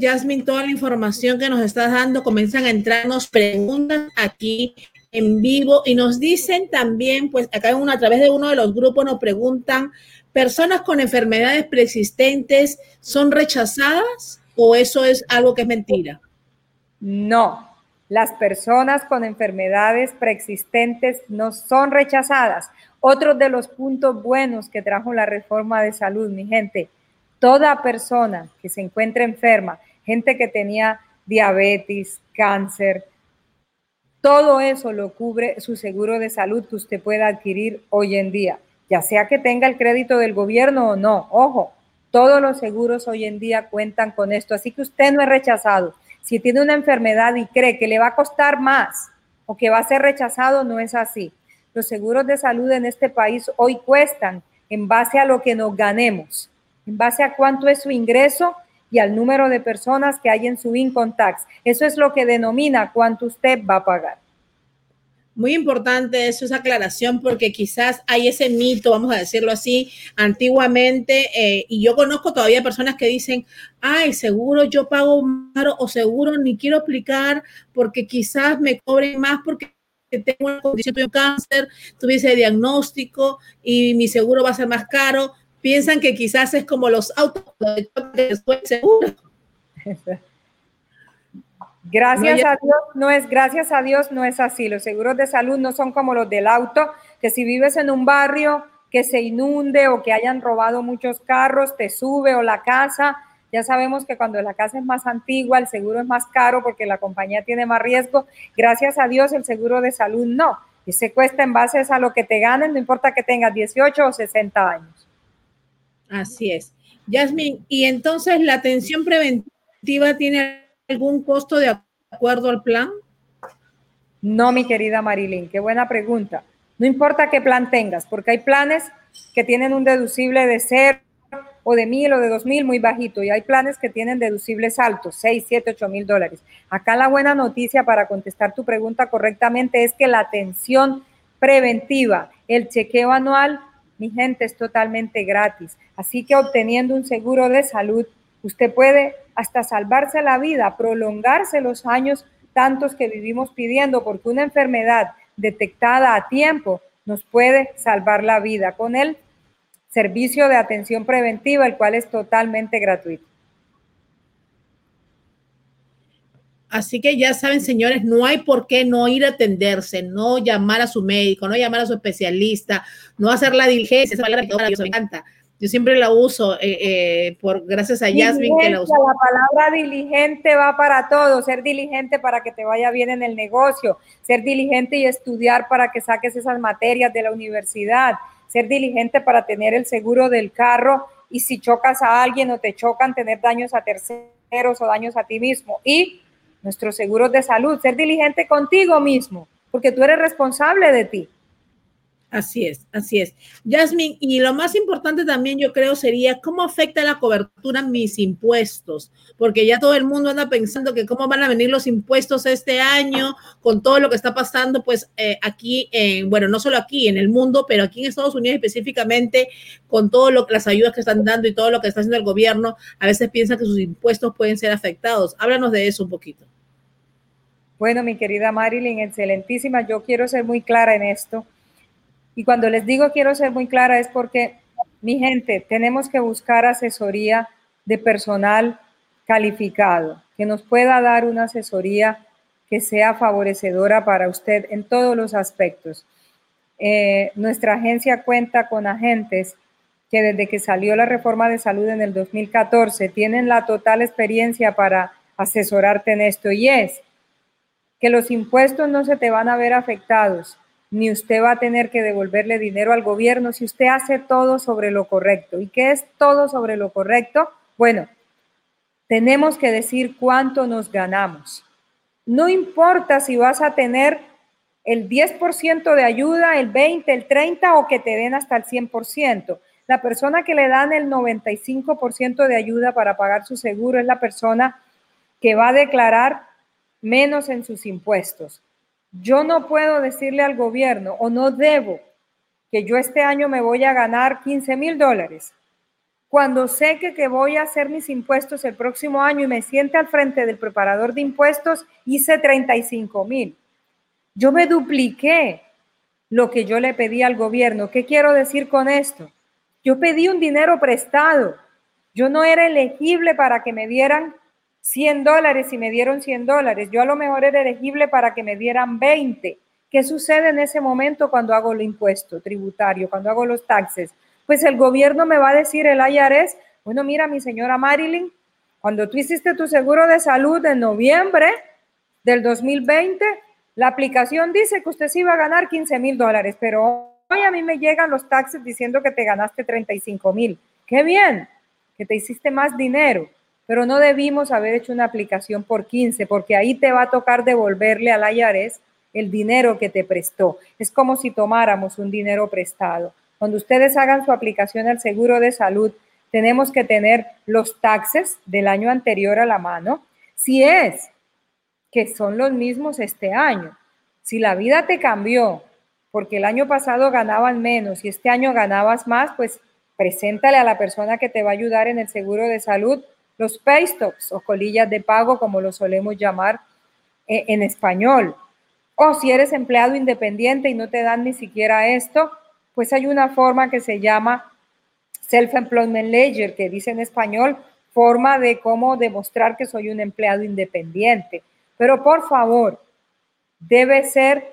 Jasmine, toda la información que nos estás dando, comienzan a entrarnos preguntas aquí en vivo y nos dicen también, pues acá uno, a través de uno de los grupos nos preguntan, ¿personas con enfermedades preexistentes son rechazadas o eso es algo que es mentira? No, las personas con enfermedades preexistentes no son rechazadas. Otro de los puntos buenos que trajo la reforma de salud, mi gente, toda persona que se encuentre enferma, gente que tenía diabetes, cáncer, Todo eso lo cubre su seguro de salud que usted pueda adquirir hoy en día, ya sea que tenga el crédito del gobierno o no. Ojo, todos los seguros hoy en día cuentan con esto, así que usted no es rechazado. Si tiene una enfermedad y cree que le va a costar más o que va a ser rechazado, no es así. Los seguros de salud en este país hoy cuestan en base a lo que nos ganemos, en base a cuánto es su ingreso y al número de personas que hay en su income tax. Eso es lo que denomina cuánto usted va a pagar. Muy importante eso, esa aclaración, porque quizás hay ese mito, vamos a decirlo así, antiguamente, eh, y yo conozco todavía personas que dicen, ay, seguro yo pago caro o seguro ni quiero aplicar porque quizás me cobren más porque tengo una condición de cáncer, tuviese diagnóstico y mi seguro va a ser más caro piensan que quizás es como los autos que seguro. Gracias a Dios, no es, gracias a Dios no es así. Los seguros de salud no son como los del auto, que si vives en un barrio que se inunde o que hayan robado muchos carros, te sube o la casa. Ya sabemos que cuando la casa es más antigua, el seguro es más caro porque la compañía tiene más riesgo. Gracias a Dios, el seguro de salud no. Y se cuesta en base a lo que te ganen, no importa que tengas 18 o 60 años. Así es. Yasmin, ¿y entonces la atención preventiva tiene algún costo de acuerdo al plan? No, mi querida Marilyn, qué buena pregunta. No importa qué plan tengas, porque hay planes que tienen un deducible de cero o de mil o de dos mil muy bajito y hay planes que tienen deducibles altos, seis, siete, ocho mil dólares. Acá la buena noticia para contestar tu pregunta correctamente es que la atención preventiva, el chequeo anual mi gente, es totalmente gratis. Así que obteniendo un seguro de salud, usted puede hasta salvarse la vida, prolongarse los años tantos que vivimos pidiendo, porque una enfermedad detectada a tiempo nos puede salvar la vida con el servicio de atención preventiva, el cual es totalmente gratuito. Así que ya saben, señores, no hay por qué no ir a atenderse, no llamar a su médico, no llamar a su especialista, no hacer la diligencia. Esa palabra que me encanta. Yo siempre la uso, eh, eh, por gracias a Yasmin que la uso. La palabra diligente va para todo, ser diligente para que te vaya bien en el negocio, ser diligente y estudiar para que saques esas materias de la universidad, ser diligente para tener el seguro del carro y si chocas a alguien o te chocan, tener daños a terceros o daños a ti mismo. Y nuestros seguros de salud, ser diligente contigo mismo, porque tú eres responsable de ti. Así es, así es. Yasmin, y lo más importante también yo creo sería cómo afecta la cobertura mis impuestos, porque ya todo el mundo anda pensando que cómo van a venir los impuestos este año con todo lo que está pasando, pues eh, aquí, en, bueno, no solo aquí en el mundo, pero aquí en Estados Unidos específicamente, con todo lo que las ayudas que están dando y todo lo que está haciendo el gobierno, a veces piensan que sus impuestos pueden ser afectados. Háblanos de eso un poquito. Bueno, mi querida Marilyn, excelentísima, yo quiero ser muy clara en esto y cuando les digo quiero ser muy clara es porque, mi gente, tenemos que buscar asesoría de personal calificado, que nos pueda dar una asesoría que sea favorecedora para usted en todos los aspectos. Eh, nuestra agencia cuenta con agentes que desde que salió la reforma de salud en el 2014 tienen la total experiencia para asesorarte en esto y es que los impuestos no se te van a ver afectados ni usted va a tener que devolverle dinero al gobierno si usted hace todo sobre lo correcto. ¿Y qué es todo sobre lo correcto? Bueno, tenemos que decir cuánto nos ganamos. No importa si vas a tener el 10% de ayuda, el 20, el 30 o que te den hasta el 100%. La persona que le dan el 95% de ayuda para pagar su seguro es la persona que va a declarar menos en sus impuestos. Yo no puedo decirle al gobierno o no debo que yo este año me voy a ganar 15 mil dólares. Cuando sé que, que voy a hacer mis impuestos el próximo año y me siente al frente del preparador de impuestos, hice 35 mil. Yo me dupliqué lo que yo le pedí al gobierno. ¿Qué quiero decir con esto? Yo pedí un dinero prestado. Yo no era elegible para que me dieran 100 dólares y me dieron 100 dólares. Yo a lo mejor era elegible para que me dieran 20. ¿Qué sucede en ese momento cuando hago el impuesto tributario, cuando hago los taxes? Pues el gobierno me va a decir, el IRS, bueno, mira, mi señora Marilyn, cuando tú hiciste tu seguro de salud en noviembre del 2020, la aplicación dice que usted sí va a ganar 15 mil dólares, pero hoy a mí me llegan los taxes diciendo que te ganaste 35 mil. Qué bien, que te hiciste más dinero, pero no debimos haber hecho una aplicación por 15, porque ahí te va a tocar devolverle al IRS el dinero que te prestó. Es como si tomáramos un dinero prestado. Cuando ustedes hagan su aplicación al seguro de salud, tenemos que tener los taxes del año anterior a la mano. Si es que son los mismos este año, si la vida te cambió porque el año pasado ganaban menos y este año ganabas más, pues preséntale a la persona que te va a ayudar en el seguro de salud los pay stocks o colillas de pago, como lo solemos llamar eh, en español. O si eres empleado independiente y no te dan ni siquiera esto, pues hay una forma que se llama Self-Employment Ledger, que dice en español, forma de cómo demostrar que soy un empleado independiente. Pero por favor, debe ser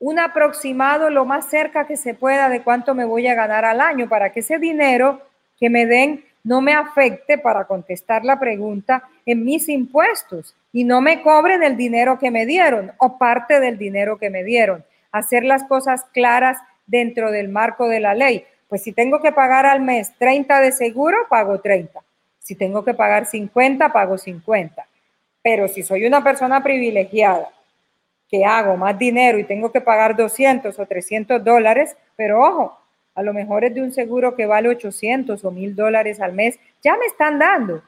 un aproximado lo más cerca que se pueda de cuánto me voy a ganar al año para que ese dinero que me den no me afecte para contestar la pregunta en mis impuestos y no me cobren el dinero que me dieron o parte del dinero que me dieron. Hacer las cosas claras dentro del marco de la ley. Pues si tengo que pagar al mes 30 de seguro, pago 30. Si tengo que pagar 50, pago 50. Pero si soy una persona privilegiada que hago más dinero y tengo que pagar 200 o 300 dólares, pero ojo, a lo mejor es de un seguro que vale 800 o 1000 dólares al mes, ya me están dando.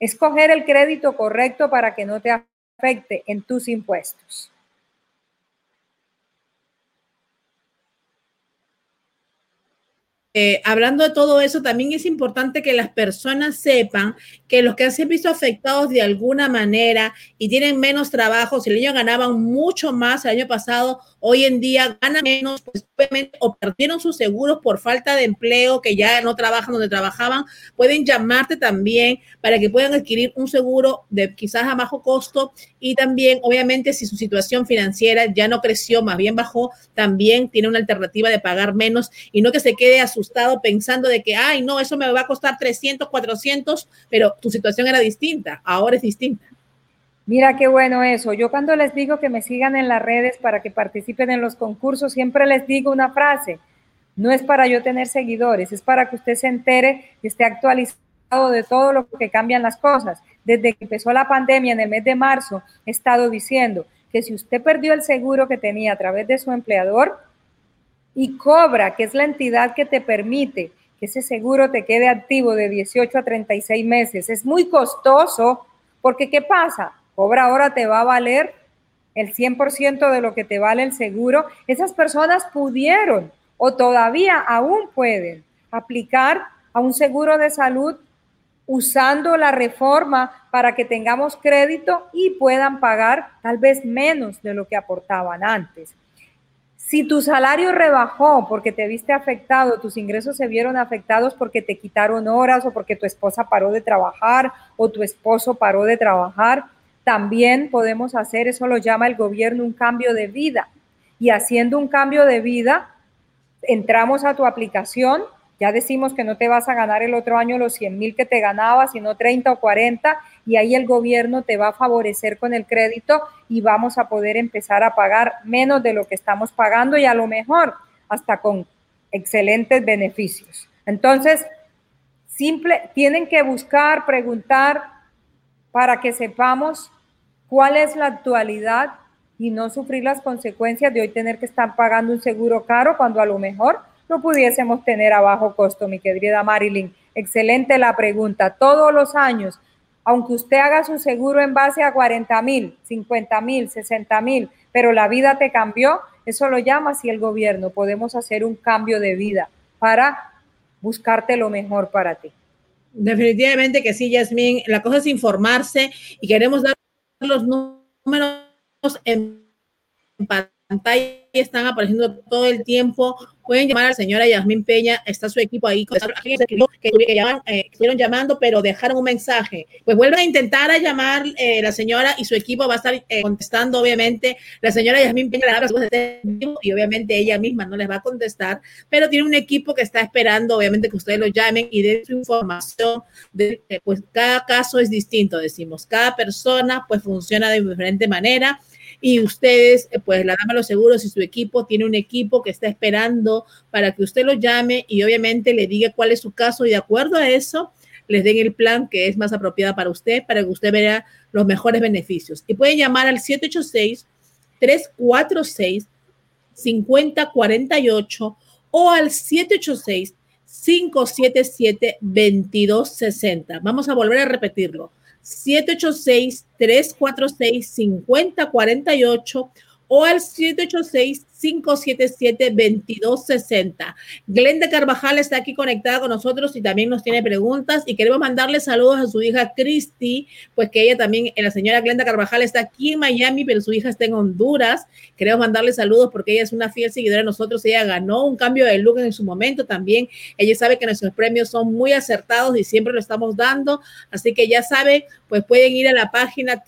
Escoger el crédito correcto para que no te afecte en tus impuestos. Eh, hablando de todo eso, también es importante que las personas sepan que los que han visto afectados de alguna manera y tienen menos trabajo, si el año ganaban mucho más el año pasado, hoy en día ganan menos, pues o perdieron sus seguros por falta de empleo, que ya no trabajan donde trabajaban, pueden llamarte también para que puedan adquirir un seguro de quizás a bajo costo y también, obviamente, si su situación financiera ya no creció, más bien bajó, también tiene una alternativa de pagar menos y no que se quede asustado pensando de que, ay, no, eso me va a costar 300, 400, pero tu situación era distinta, ahora es distinta. Mira qué bueno eso. Yo cuando les digo que me sigan en las redes para que participen en los concursos, siempre les digo una frase. No es para yo tener seguidores, es para que usted se entere y esté actualizado de todo lo que cambian las cosas. Desde que empezó la pandemia en el mes de marzo, he estado diciendo que si usted perdió el seguro que tenía a través de su empleador y cobra, que es la entidad que te permite que ese seguro te quede activo de 18 a 36 meses, es muy costoso porque ¿qué pasa? Cobra ahora te va a valer el 100% de lo que te vale el seguro. Esas personas pudieron o todavía aún pueden aplicar a un seguro de salud usando la reforma para que tengamos crédito y puedan pagar tal vez menos de lo que aportaban antes. Si tu salario rebajó porque te viste afectado, tus ingresos se vieron afectados porque te quitaron horas o porque tu esposa paró de trabajar o tu esposo paró de trabajar, también podemos hacer, eso lo llama el gobierno, un cambio de vida. Y haciendo un cambio de vida, entramos a tu aplicación, ya decimos que no te vas a ganar el otro año los 100 mil que te ganabas, sino 30 o 40, y ahí el gobierno te va a favorecer con el crédito y vamos a poder empezar a pagar menos de lo que estamos pagando y a lo mejor hasta con excelentes beneficios. Entonces, simple, tienen que buscar, preguntar para que sepamos cuál es la actualidad y no sufrir las consecuencias de hoy tener que estar pagando un seguro caro cuando a lo mejor no pudiésemos tener a bajo costo, mi querida Marilyn. Excelente la pregunta. Todos los años, aunque usted haga su seguro en base a 40 mil, 50 mil, 60 mil, pero la vida te cambió, eso lo llama así el gobierno. Podemos hacer un cambio de vida para buscarte lo mejor para ti. Definitivamente que sí, Yasmín. La cosa es informarse y queremos dar los números en pantalla están apareciendo todo el tiempo. Pueden llamar a la señora Yasmín Peña, está su equipo ahí, que, eh, estuvieron llamando, pero dejaron un mensaje. Pues vuelven a intentar a llamar eh, la señora y su equipo va a estar eh, contestando, obviamente. La señora Yasmín Peña la habla y obviamente ella misma no les va a contestar, pero tiene un equipo que está esperando, obviamente, que ustedes lo llamen y den su información. De, pues cada caso es distinto, decimos. Cada persona pues funciona de diferente manera y ustedes, eh, pues la dama los seguros y su equipo tiene un equipo que está esperando para que usted lo llame y obviamente le diga cuál es su caso y de acuerdo a eso les den el plan que es más apropiado para usted, para que usted vea los mejores beneficios. Y pueden llamar al 786 346 5048 o al 786 577 2260. Vamos a volver a repetirlo. 786-346-5048 o al 786-577-2260. Glenda Carvajal está aquí conectada con nosotros y también nos tiene preguntas y queremos mandarle saludos a su hija Cristi, pues que ella también, la señora Glenda Carvajal está aquí en Miami, pero su hija está en Honduras. Queremos mandarle saludos porque ella es una fiel seguidora de nosotros. Ella ganó un cambio de look en su momento también. Ella sabe que nuestros premios son muy acertados y siempre lo estamos dando. Así que ya sabe, pues pueden ir a la página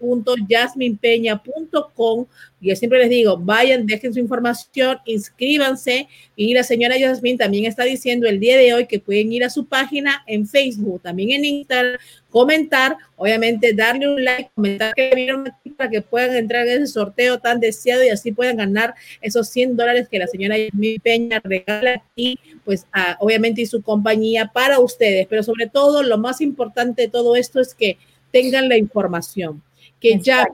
www.jasminepeña.com. Yo siempre les digo, vayan, dejen su información, inscríbanse. Y la señora Jasmine también está diciendo el día de hoy que pueden ir a su página en Facebook, también en Instagram, comentar, obviamente darle un like, comentar que vieron para que puedan entrar en ese sorteo tan deseado y así puedan ganar esos 100 dólares que la señora Jasmine Peña regala aquí, pues obviamente y su compañía para ustedes. Pero sobre todo, lo más importante de todo esto es que tengan la información, que ya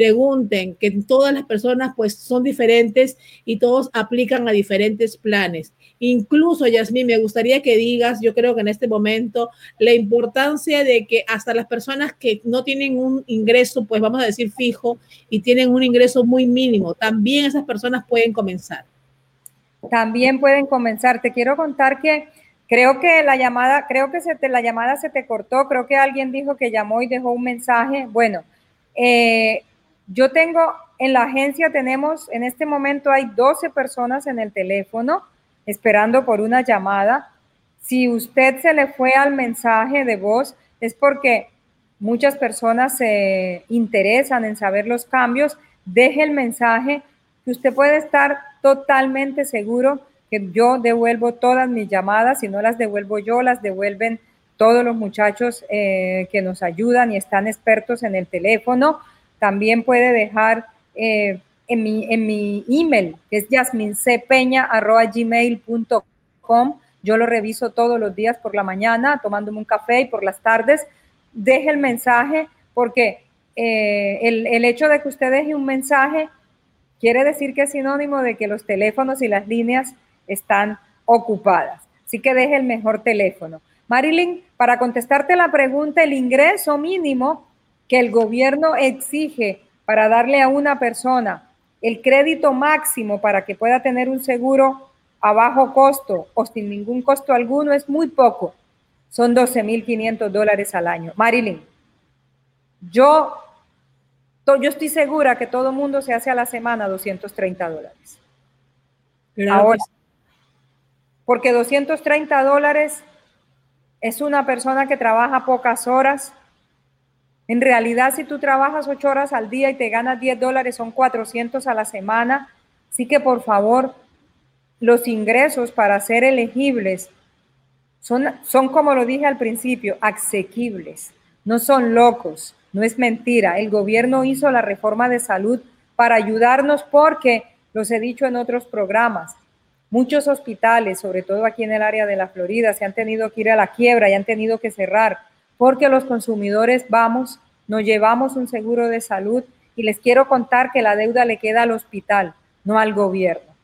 pregunten, que todas las personas pues son diferentes y todos aplican a diferentes planes. Incluso, Yasmín, me gustaría que digas, yo creo que en este momento, la importancia de que hasta las personas que no tienen un ingreso, pues vamos a decir fijo, y tienen un ingreso muy mínimo, también esas personas pueden comenzar. También pueden comenzar. Te quiero contar que creo que la llamada, creo que se te, la llamada se te cortó, creo que alguien dijo que llamó y dejó un mensaje. Bueno, eh, yo tengo, en la agencia tenemos, en este momento hay 12 personas en el teléfono esperando por una llamada. Si usted se le fue al mensaje de voz, es porque muchas personas se interesan en saber los cambios. Deje el mensaje que usted puede estar totalmente seguro que yo devuelvo todas mis llamadas. Si no las devuelvo yo, las devuelven todos los muchachos eh, que nos ayudan y están expertos en el teléfono. También puede dejar eh, en, mi, en mi email, que es gmail.com Yo lo reviso todos los días por la mañana, tomándome un café y por las tardes. Deje el mensaje porque eh, el, el hecho de que usted deje un mensaje quiere decir que es sinónimo de que los teléfonos y las líneas están ocupadas. Así que deje el mejor teléfono. Marilyn, para contestarte la pregunta, el ingreso mínimo que el gobierno exige para darle a una persona el crédito máximo para que pueda tener un seguro a bajo costo o sin ningún costo alguno es muy poco. Son 12.500 dólares al año. Marilyn, yo, yo estoy segura que todo mundo se hace a la semana 230 dólares. Ahora, porque 230 dólares es una persona que trabaja pocas horas, en realidad, si tú trabajas ocho horas al día y te ganas 10 dólares, son 400 a la semana. Así que, por favor, los ingresos para ser elegibles son, son, como lo dije al principio, asequibles. No son locos, no es mentira. El gobierno hizo la reforma de salud para ayudarnos porque, los he dicho en otros programas, muchos hospitales, sobre todo aquí en el área de la Florida, se han tenido que ir a la quiebra y han tenido que cerrar porque los consumidores vamos, nos llevamos un seguro de salud y les quiero contar que la deuda le queda al hospital, no al gobierno.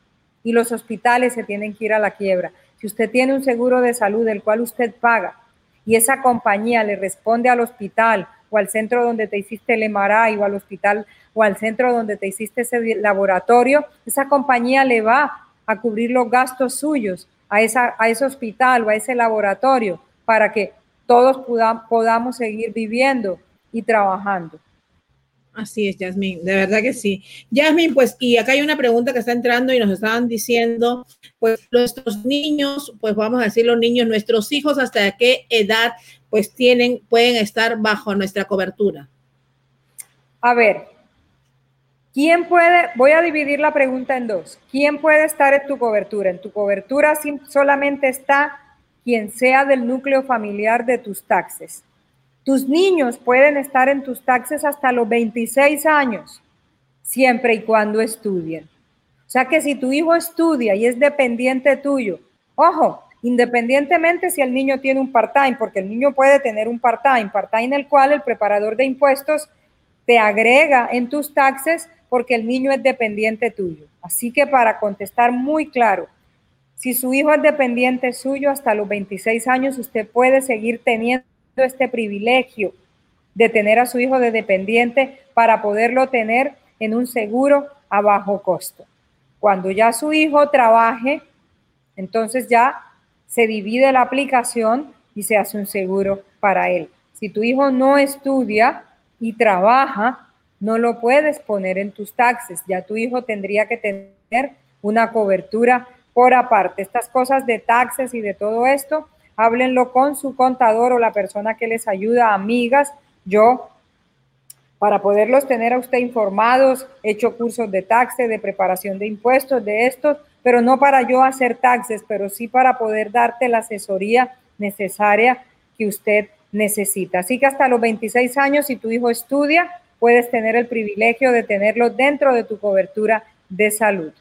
Y los hospitales se tienen que ir a la quiebra. Si usted tiene un seguro de salud del cual usted paga y esa compañía le responde al hospital o al centro donde te hiciste el MRI o al hospital o al centro donde te hiciste ese laboratorio, esa compañía le va a cubrir los gastos suyos a, esa, a ese hospital o a ese laboratorio para que todos podamos seguir viviendo y trabajando. Así es, Yasmin, de verdad que sí. Yasmin, pues, y acá hay una pregunta que está entrando y nos estaban diciendo, pues, nuestros niños, pues vamos a decir los niños, nuestros hijos, ¿hasta qué edad, pues, tienen, pueden estar bajo nuestra cobertura? A ver, ¿quién puede, voy a dividir la pregunta en dos, ¿quién puede estar en tu cobertura? En tu cobertura solamente está quien sea del núcleo familiar de tus taxes. Tus niños pueden estar en tus taxes hasta los 26 años, siempre y cuando estudien. O sea que si tu hijo estudia y es dependiente tuyo, ojo, independientemente si el niño tiene un part-time, porque el niño puede tener un part-time, part-time en el cual el preparador de impuestos te agrega en tus taxes porque el niño es dependiente tuyo. Así que para contestar muy claro, si su hijo es dependiente suyo hasta los 26 años, usted puede seguir teniendo este privilegio de tener a su hijo de dependiente para poderlo tener en un seguro a bajo costo. Cuando ya su hijo trabaje, entonces ya se divide la aplicación y se hace un seguro para él. Si tu hijo no estudia y trabaja, no lo puedes poner en tus taxes. Ya tu hijo tendría que tener una cobertura por aparte. Estas cosas de taxes y de todo esto, háblenlo con su contador o la persona que les ayuda, amigas. Yo, para poderlos tener a usted informados, he hecho cursos de taxes, de preparación de impuestos, de estos, pero no para yo hacer taxes, pero sí para poder darte la asesoría necesaria que usted necesita. Así que hasta los 26 años, si tu hijo estudia, puedes tener el privilegio de tenerlo dentro de tu cobertura de salud.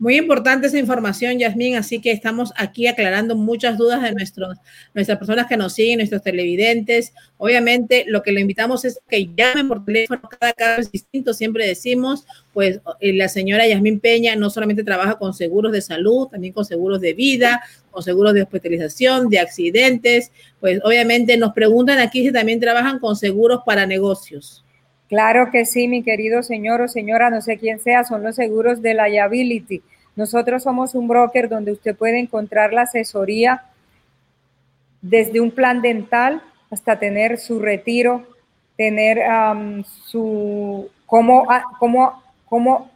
Muy importante esa información, Yasmín, así que estamos aquí aclarando muchas dudas de nuestros, nuestras personas que nos siguen, nuestros televidentes. Obviamente, lo que le invitamos es que llamen por teléfono, cada caso es distinto, siempre decimos, pues eh, la señora Yasmín Peña no solamente trabaja con seguros de salud, también con seguros de vida, con seguros de hospitalización, de accidentes, pues obviamente nos preguntan aquí si también trabajan con seguros para negocios. Claro que sí, mi querido señor o señora, no sé quién sea, son los seguros de liability. Nosotros somos un broker donde usted puede encontrar la asesoría desde un plan dental hasta tener su retiro, tener su, cómo, cómo, cómo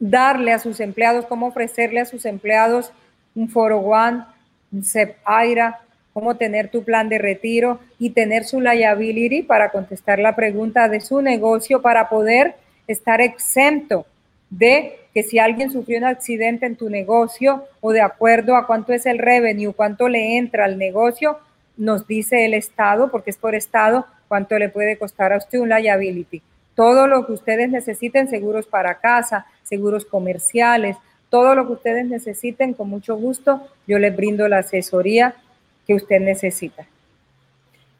darle a sus empleados, cómo ofrecerle a sus empleados un foro one, un CEP AIRA, cómo tener tu plan de retiro y tener su liability para contestar la pregunta de su negocio para poder estar exento de que si alguien sufrió un accidente en tu negocio o de acuerdo a cuánto es el revenue, cuánto le entra al negocio, nos dice el Estado, porque es por Estado, cuánto le puede costar a usted un liability. Todo lo que ustedes necesiten, seguros para casa, seguros comerciales, todo lo que ustedes necesiten, con mucho gusto, yo les brindo la asesoría que usted necesita.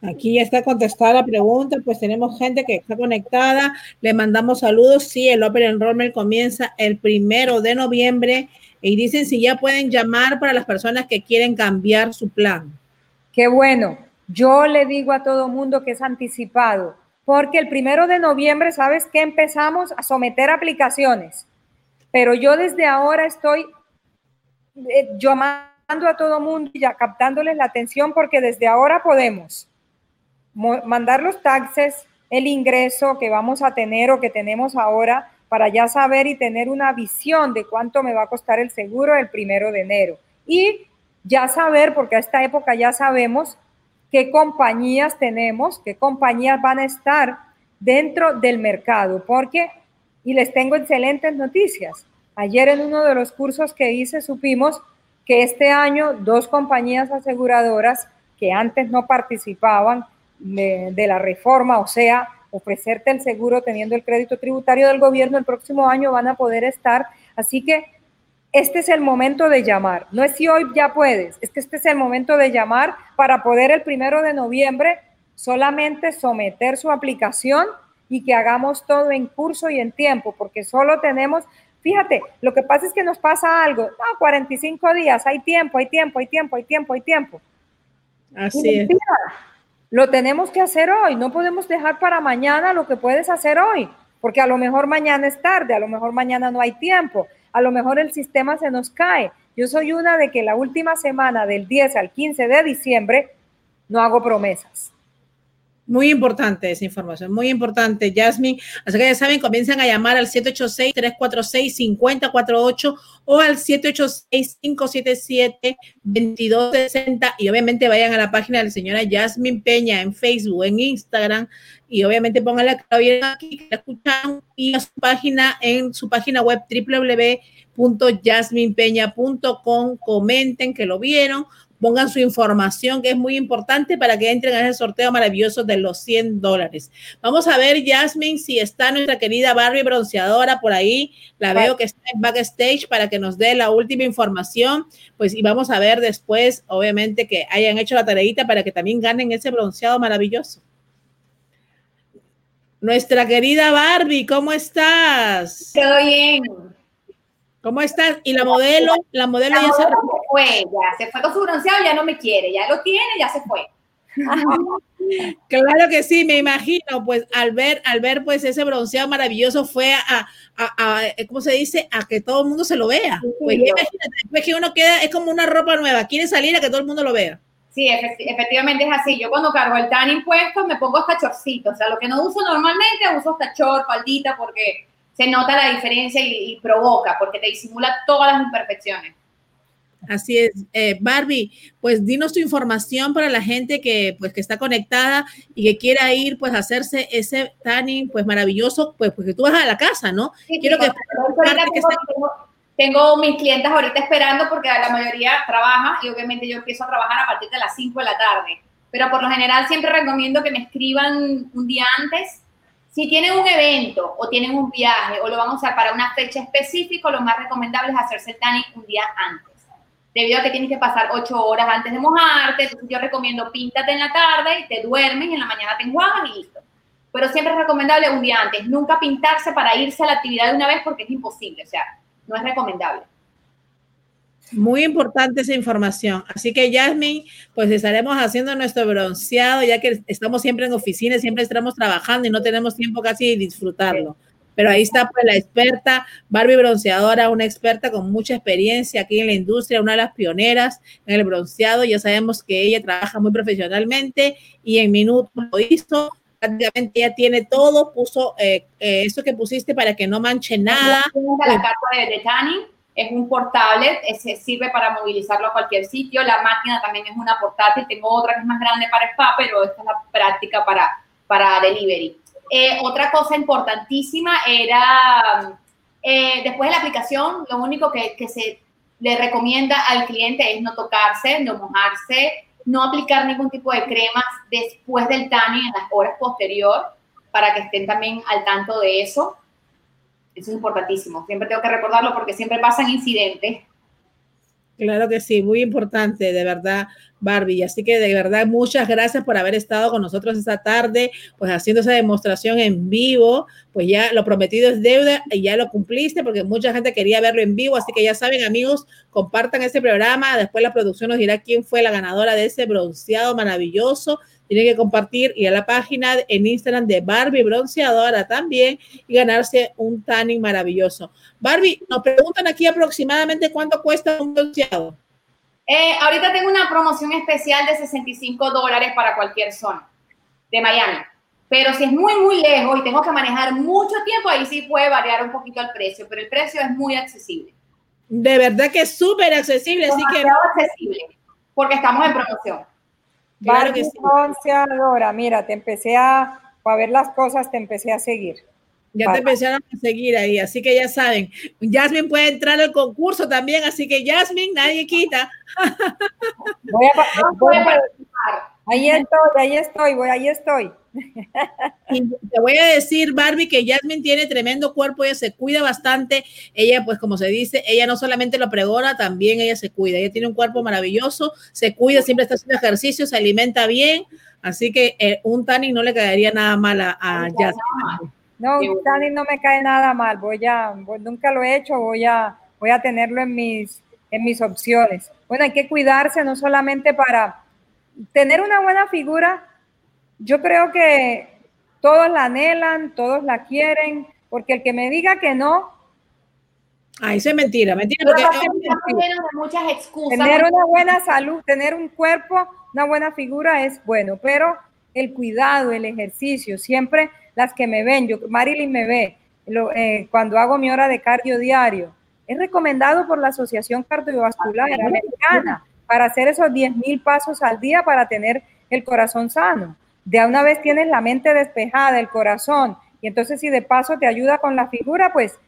Aquí ya está contestada la pregunta, pues tenemos gente que está conectada, le mandamos saludos, sí, el Open Enrollment comienza el primero de noviembre y dicen si ya pueden llamar para las personas que quieren cambiar su plan. Qué bueno, yo le digo a todo mundo que es anticipado, porque el primero de noviembre, ¿sabes que Empezamos a someter aplicaciones, pero yo desde ahora estoy eh, llamando a todo mundo y ya captándoles la atención porque desde ahora podemos mandar los taxes, el ingreso que vamos a tener o que tenemos ahora para ya saber y tener una visión de cuánto me va a costar el seguro el primero de enero. Y ya saber, porque a esta época ya sabemos qué compañías tenemos, qué compañías van a estar dentro del mercado, porque, y les tengo excelentes noticias. Ayer en uno de los cursos que hice supimos que este año dos compañías aseguradoras que antes no participaban de, la reforma, o sea, ofrecerte el seguro teniendo el crédito tributario del gobierno el próximo año van a poder estar. Así que este es el momento de llamar. No es si hoy ya puedes, es que este es el momento de llamar para poder el primero de noviembre solamente someter su aplicación y que hagamos todo en curso y en tiempo, porque solo tenemos, fíjate, lo que pasa es que nos pasa algo, no, 45 días, hay tiempo, hay tiempo, hay tiempo, hay tiempo, hay tiempo. Así es. Lo tenemos que hacer hoy, no podemos dejar para mañana lo que puedes hacer hoy, porque a lo mejor mañana es tarde, a lo mejor mañana no hay tiempo, a lo mejor el sistema se nos cae. Yo soy una de que la última semana del 10 al 15 de diciembre no hago promesas. Muy importante esa información, muy importante, Jasmine. Así que ya saben, comiencen a llamar al 786-346-5048 o al 786-577-2260 y obviamente vayan a la página de la señora Jasmine Peña en Facebook, en Instagram. Y obviamente pongan la que aquí, que la escuchan y a su página en su página web www.jasminepeña.com, comenten que lo vieron pongan su información, que es muy importante para que entren a ese sorteo maravilloso de los 100 dólares. Vamos a ver, Jasmine, si está nuestra querida Barbie bronceadora por ahí. La veo que está en backstage para que nos dé la última información. Pues y vamos a ver después, obviamente, que hayan hecho la tareita para que también ganen ese bronceado maravilloso. Nuestra querida Barbie, ¿cómo estás? Estoy bien. ¿Cómo estás? Y la modelo, la modelo ya se fue, ya se fue con su bronceado, ya no me quiere, ya lo tiene, ya se fue. [laughs] claro que sí, me imagino, pues al ver, al ver pues ese bronceado maravilloso fue a, a, a ¿cómo se dice? A que todo el mundo se lo vea. Pues imagínate, pues que uno queda, es como una ropa nueva, quiere salir a que todo el mundo lo vea. Sí, efectivamente es así. Yo cuando cargo el tan impuesto me pongo hasta chorcito. O sea, lo que no uso normalmente, uso hasta chor, faldita, porque se nota la diferencia y, provoca, porque te disimula todas las imperfecciones. Así es, eh, Barbie, pues dinos tu información para la gente que pues que está conectada y que quiera ir pues a hacerse ese tanning pues maravilloso, pues porque tú vas a la casa, ¿no? Quiero que, tengo mis clientes ahorita esperando porque la mayoría trabaja y obviamente yo empiezo a trabajar a partir de las 5 de la tarde. Pero por lo general siempre recomiendo que me escriban un día antes. Si tienen un evento o tienen un viaje o lo van a usar para una fecha específica, lo más recomendable es hacerse el tanning un día antes. Debido a que tienes que pasar 8 horas antes de mojarte, entonces yo recomiendo píntate en la tarde y te duermes y en la mañana te enjuagas y listo. Pero siempre es recomendable un día antes. Nunca pintarse para irse a la actividad de una vez porque es imposible. O sea, no es recomendable. Muy importante esa información. Así que, Jasmine, pues estaremos haciendo nuestro bronceado, ya que estamos siempre en oficina, siempre estamos trabajando y no tenemos tiempo casi de disfrutarlo. Pero ahí está pues la experta, Barbie bronceadora, una experta con mucha experiencia aquí en la industria, una de las pioneras en el bronceado. Ya sabemos que ella trabaja muy profesionalmente y en minutos lo hizo prácticamente ya tiene todo, puso eh, eh, eso que pusiste para que no manche nada. La carta de, tanning es un portable, se sirve para movilizarlo a cualquier sitio. La máquina también es una portátil, tengo otra que es más grande para spa, pero esta es la práctica para, para delivery. Eh, otra cosa importantísima era, después de la aplicación, lo único que, que se le recomienda al cliente es no tocarse, no mojarse, no aplicar ningún tipo de cremas después del tanning en las horas posterior para que estén también al tanto de eso. Eso es importantísimo. Siempre tengo que recordarlo porque siempre pasan incidentes Claro que sí, muy importante, de verdad, Barbie. Así que de verdad, muchas gracias por haber estado con nosotros esta tarde, pues haciendo esa demostración en vivo. Pues ya lo prometido es deuda y ya lo cumpliste porque mucha gente quería verlo en vivo. Así que ya saben, amigos, compartan este programa. Después la producción nos dirá quién fue la ganadora de ese bronceado maravilloso tienen que compartir y a la página en Instagram de Barbie Bronceadora también y ganarse un tanning maravilloso. Barbie, nos preguntan aquí aproximadamente cuánto cuesta un bronceado. Eh, ahorita tengo una promoción especial de 65 dólares para cualquier zona de Miami. Pero si es muy, muy lejos y tengo que manejar mucho tiempo, ahí sí puede variar un poquito el precio, pero el precio es muy accesible. De verdad que es súper accesible, así que... accesible, porque estamos en promoción. Claro que mira, te empecé a, a ver las cosas, te empecé a seguir. Ya te empezaron a seguir ahí, así que ya saben. Jasmine puede entrar al concurso también, así que Jasmine, nadie quita. Voy a, ahí estoy, ahí estoy, voy, ahí estoy. Y te voy a decir, Barbie, que Jasmine tiene tremendo cuerpo, ella se cuida bastante. Ella, pues como se dice, ella no solamente lo pregona, también ella se cuida. Ella tiene un cuerpo maravilloso, se cuida, siempre está haciendo ejercicio, se alimenta bien. Así que eh, un tanning no le caería nada mal a, Jasmine. No, un tanning no me cae nada mal. Voy a, nunca lo he hecho, voy a, voy a tenerlo en mis, en mis opciones. Bueno, hay que cuidarse no solamente para tener una buena figura, yo creo que todos la anhelan, todos la quieren, porque el que me diga que no. Ah, eso es mentira, mentira. Porque muchas excusas. Tener una buena salud, tener un cuerpo, una buena figura es bueno, pero el cuidado, el ejercicio, siempre las que me ven, yo, Marilyn me ve, eh, cuando hago mi hora de cardio diario, es recomendado por la Asociación Cardiovascular Americana para hacer esos 10 mil pasos al día para tener el corazón sano de una vez tienes la mente despejada, el corazón, y entonces si de paso te ayuda con la figura, pues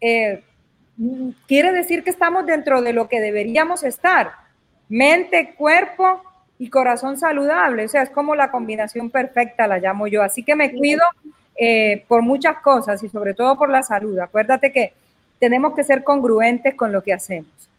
eh, quiere decir que estamos dentro de lo que deberíamos estar. mente, cuerpo y corazón saludable. O sea, es como la combinación perfecta, la llamo yo. Así que me cuido eh, por muchas cosas y sobre todo por la salud. Acuérdate que tenemos que ser congruentes con lo que hacemos.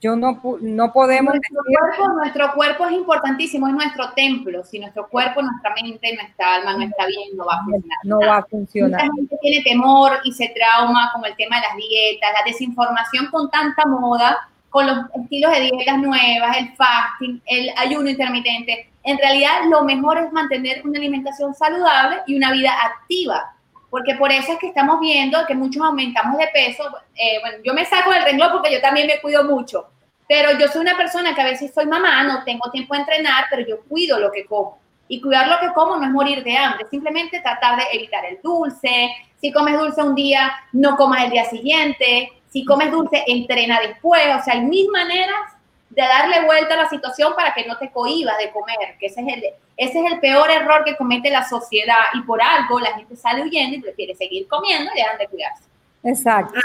Yo no, no podemos... Nuestro, cuerpo, nuestro cuerpo es importantísimo, es nuestro templo. Si nuestro cuerpo, nuestra mente, nuestra alma no está bien, no va a funcionar. No va a funcionar. Mucha gente tiene temor y se trauma con el tema de las dietas, la desinformación con tanta moda, con los estilos de dietas nuevas, el fasting, el ayuno intermitente. En realidad, lo mejor es mantener una alimentación saludable y una vida activa porque por eso es que estamos viendo que muchos aumentamos de peso. Eh, bueno, yo me saco del renglón porque yo también me cuido mucho, pero yo soy una persona que a veces soy mamá, no tengo tiempo de entrenar, pero yo cuido lo que como. Y cuidar lo que como no es morir de hambre, simplemente tratar de evitar el dulce. Si comes dulce un día, no comas el día siguiente. Si comes dulce, entrena después. O sea, hay mil maneras de darle vuelta a la situación para que no te cohibas de comer, que ese es el, ese es el peor error que comete la sociedad y por algo la gente sale huyendo y prefiere seguir comiendo y dejan de cuidarse. Exacto.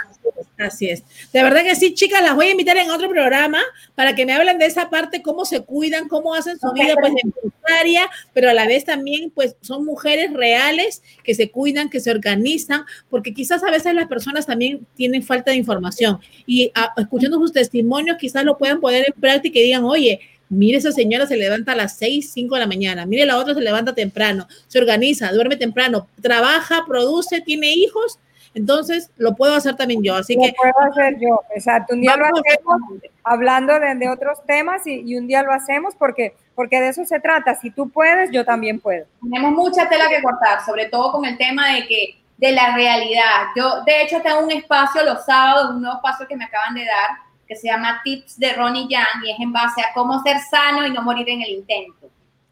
Así es. De verdad que sí, chicas, las voy a invitar en otro programa para que me hablen de esa parte, cómo se cuidan, cómo hacen su vida pues empresaria, pero a la vez también pues son mujeres reales que se cuidan, que se organizan, porque quizás a veces las personas también tienen falta de información y ah, escuchando sus testimonios quizás lo puedan poner en práctica y digan, oye, Mire, esa señora se levanta a las 6, 5 de la mañana. Mire, la otra se levanta temprano, se organiza, duerme temprano, trabaja, produce, tiene hijos entonces, lo puedo hacer también yo. Así lo que. puedo hacer yo, exacto. Un día lo hacemos hablando de, otros temas y, un día lo hacemos porque, porque de eso se trata. Si tú puedes, yo también puedo. Tenemos mucha tela que cortar, sobre todo con el tema de que de la realidad. Yo, de hecho, tengo un espacio los sábados, un nuevo espacio que me acaban de dar, que se llama Tips de Ronnie Young y es en base a cómo ser sano y no morir en el intento.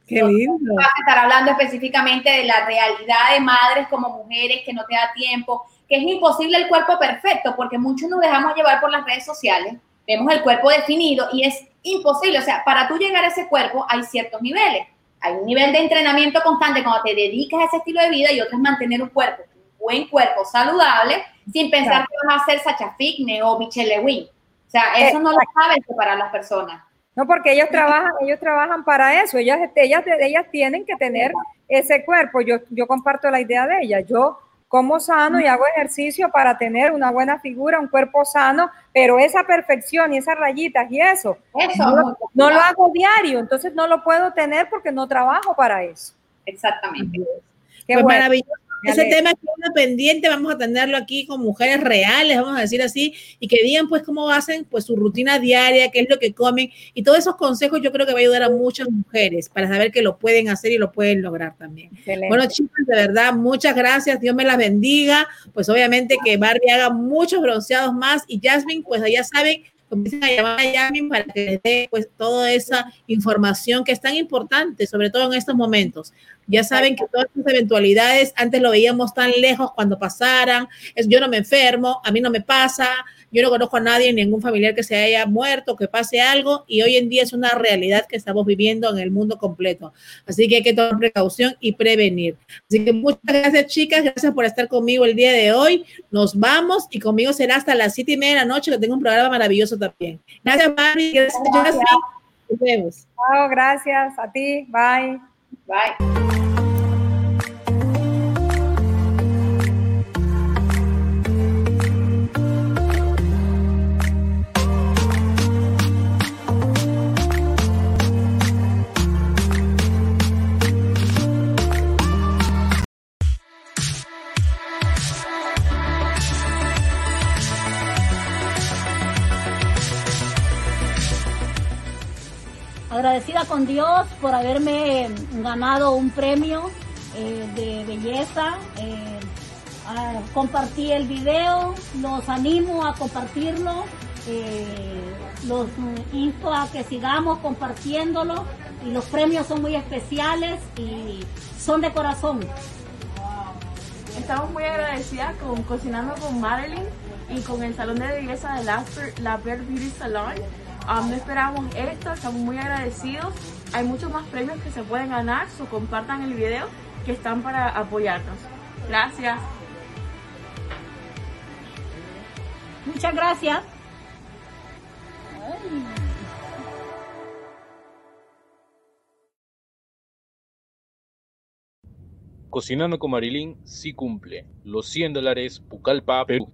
Qué lindo. Vas a estar hablando específicamente de la realidad de madres como mujeres que no te da tiempo, que es imposible el cuerpo perfecto, porque muchos nos dejamos llevar por las redes sociales, vemos el cuerpo definido y es imposible. O sea, para tú llegar a ese cuerpo hay ciertos niveles. Hay un nivel de entrenamiento constante cuando te dedicas a ese estilo de vida y otro es mantener un cuerpo, un buen cuerpo saludable, sin pensar que vas a hacer Sacha Fitness o Michelle Lewin. O sea, eso no lo saben para las personas. No, porque ellos trabajan, ellos trabajan para eso. Ellas, ellas, ellas tienen que tener ese cuerpo. Yo, yo comparto la idea de ella. Yo como sano y hago ejercicio para tener una buena figura, un cuerpo sano, pero esa perfección y esas rayitas y eso, eso no, lo hago diario, entonces no lo puedo tener porque no trabajo para eso. Exactamente. Qué pues maravilloso ese tema que una pendiente, vamos a tenerlo aquí con mujeres reales, vamos a decir así, y que digan pues cómo hacen pues su rutina diaria, qué es lo que comen, y todos esos consejos yo creo que va a ayudar a muchas mujeres para saber que lo pueden hacer y lo pueden lograr también. Bueno, chicos, de verdad, muchas gracias, Dios me las bendiga, pues obviamente que Barbie haga muchos bronceados más, y Jasmine, pues ya saben, comiencen a llamar a Yamin para que les dé pues toda esa información que es tan importante, sobre todo en estos momentos. Ya saben que todas estas eventualidades antes lo veíamos tan lejos cuando pasaran, es yo no me enfermo, a mí no me pasa, yo no conozco a nadie, ningún familiar que se haya muerto, que pase algo, y hoy en día es una realidad que estamos viviendo en el mundo completo. Así que hay que tomar precaución y prevenir. Así que muchas gracias, chicas, gracias por estar conmigo el día de hoy. Nos vamos y conmigo será hasta las siete y media de la noche, que tengo un programa maravilloso también. Gracias, Mari, gracias, gracias. Nos vemos. Chao, gracias a ti. Bye. Bye. Agradecida con Dios por haberme ganado un premio eh, de belleza. Eh, compartí el video, los animo a compartirlo, eh, los insto a que sigamos compartiéndolo y los premios son muy especiales y son de corazón. Estamos muy agradecidas con Cocinando con Madeline y con el Salón de Belleza de La, La Beauty Salon Ah, no esperábamos esto, estamos muy agradecidos. Hay muchos más premios que se pueden ganar, so compartan el video que están para apoyarnos. Gracias. Muchas gracias. Cocinando con Marilyn sí cumple. Los 100 dólares, Pucallpa, Perú.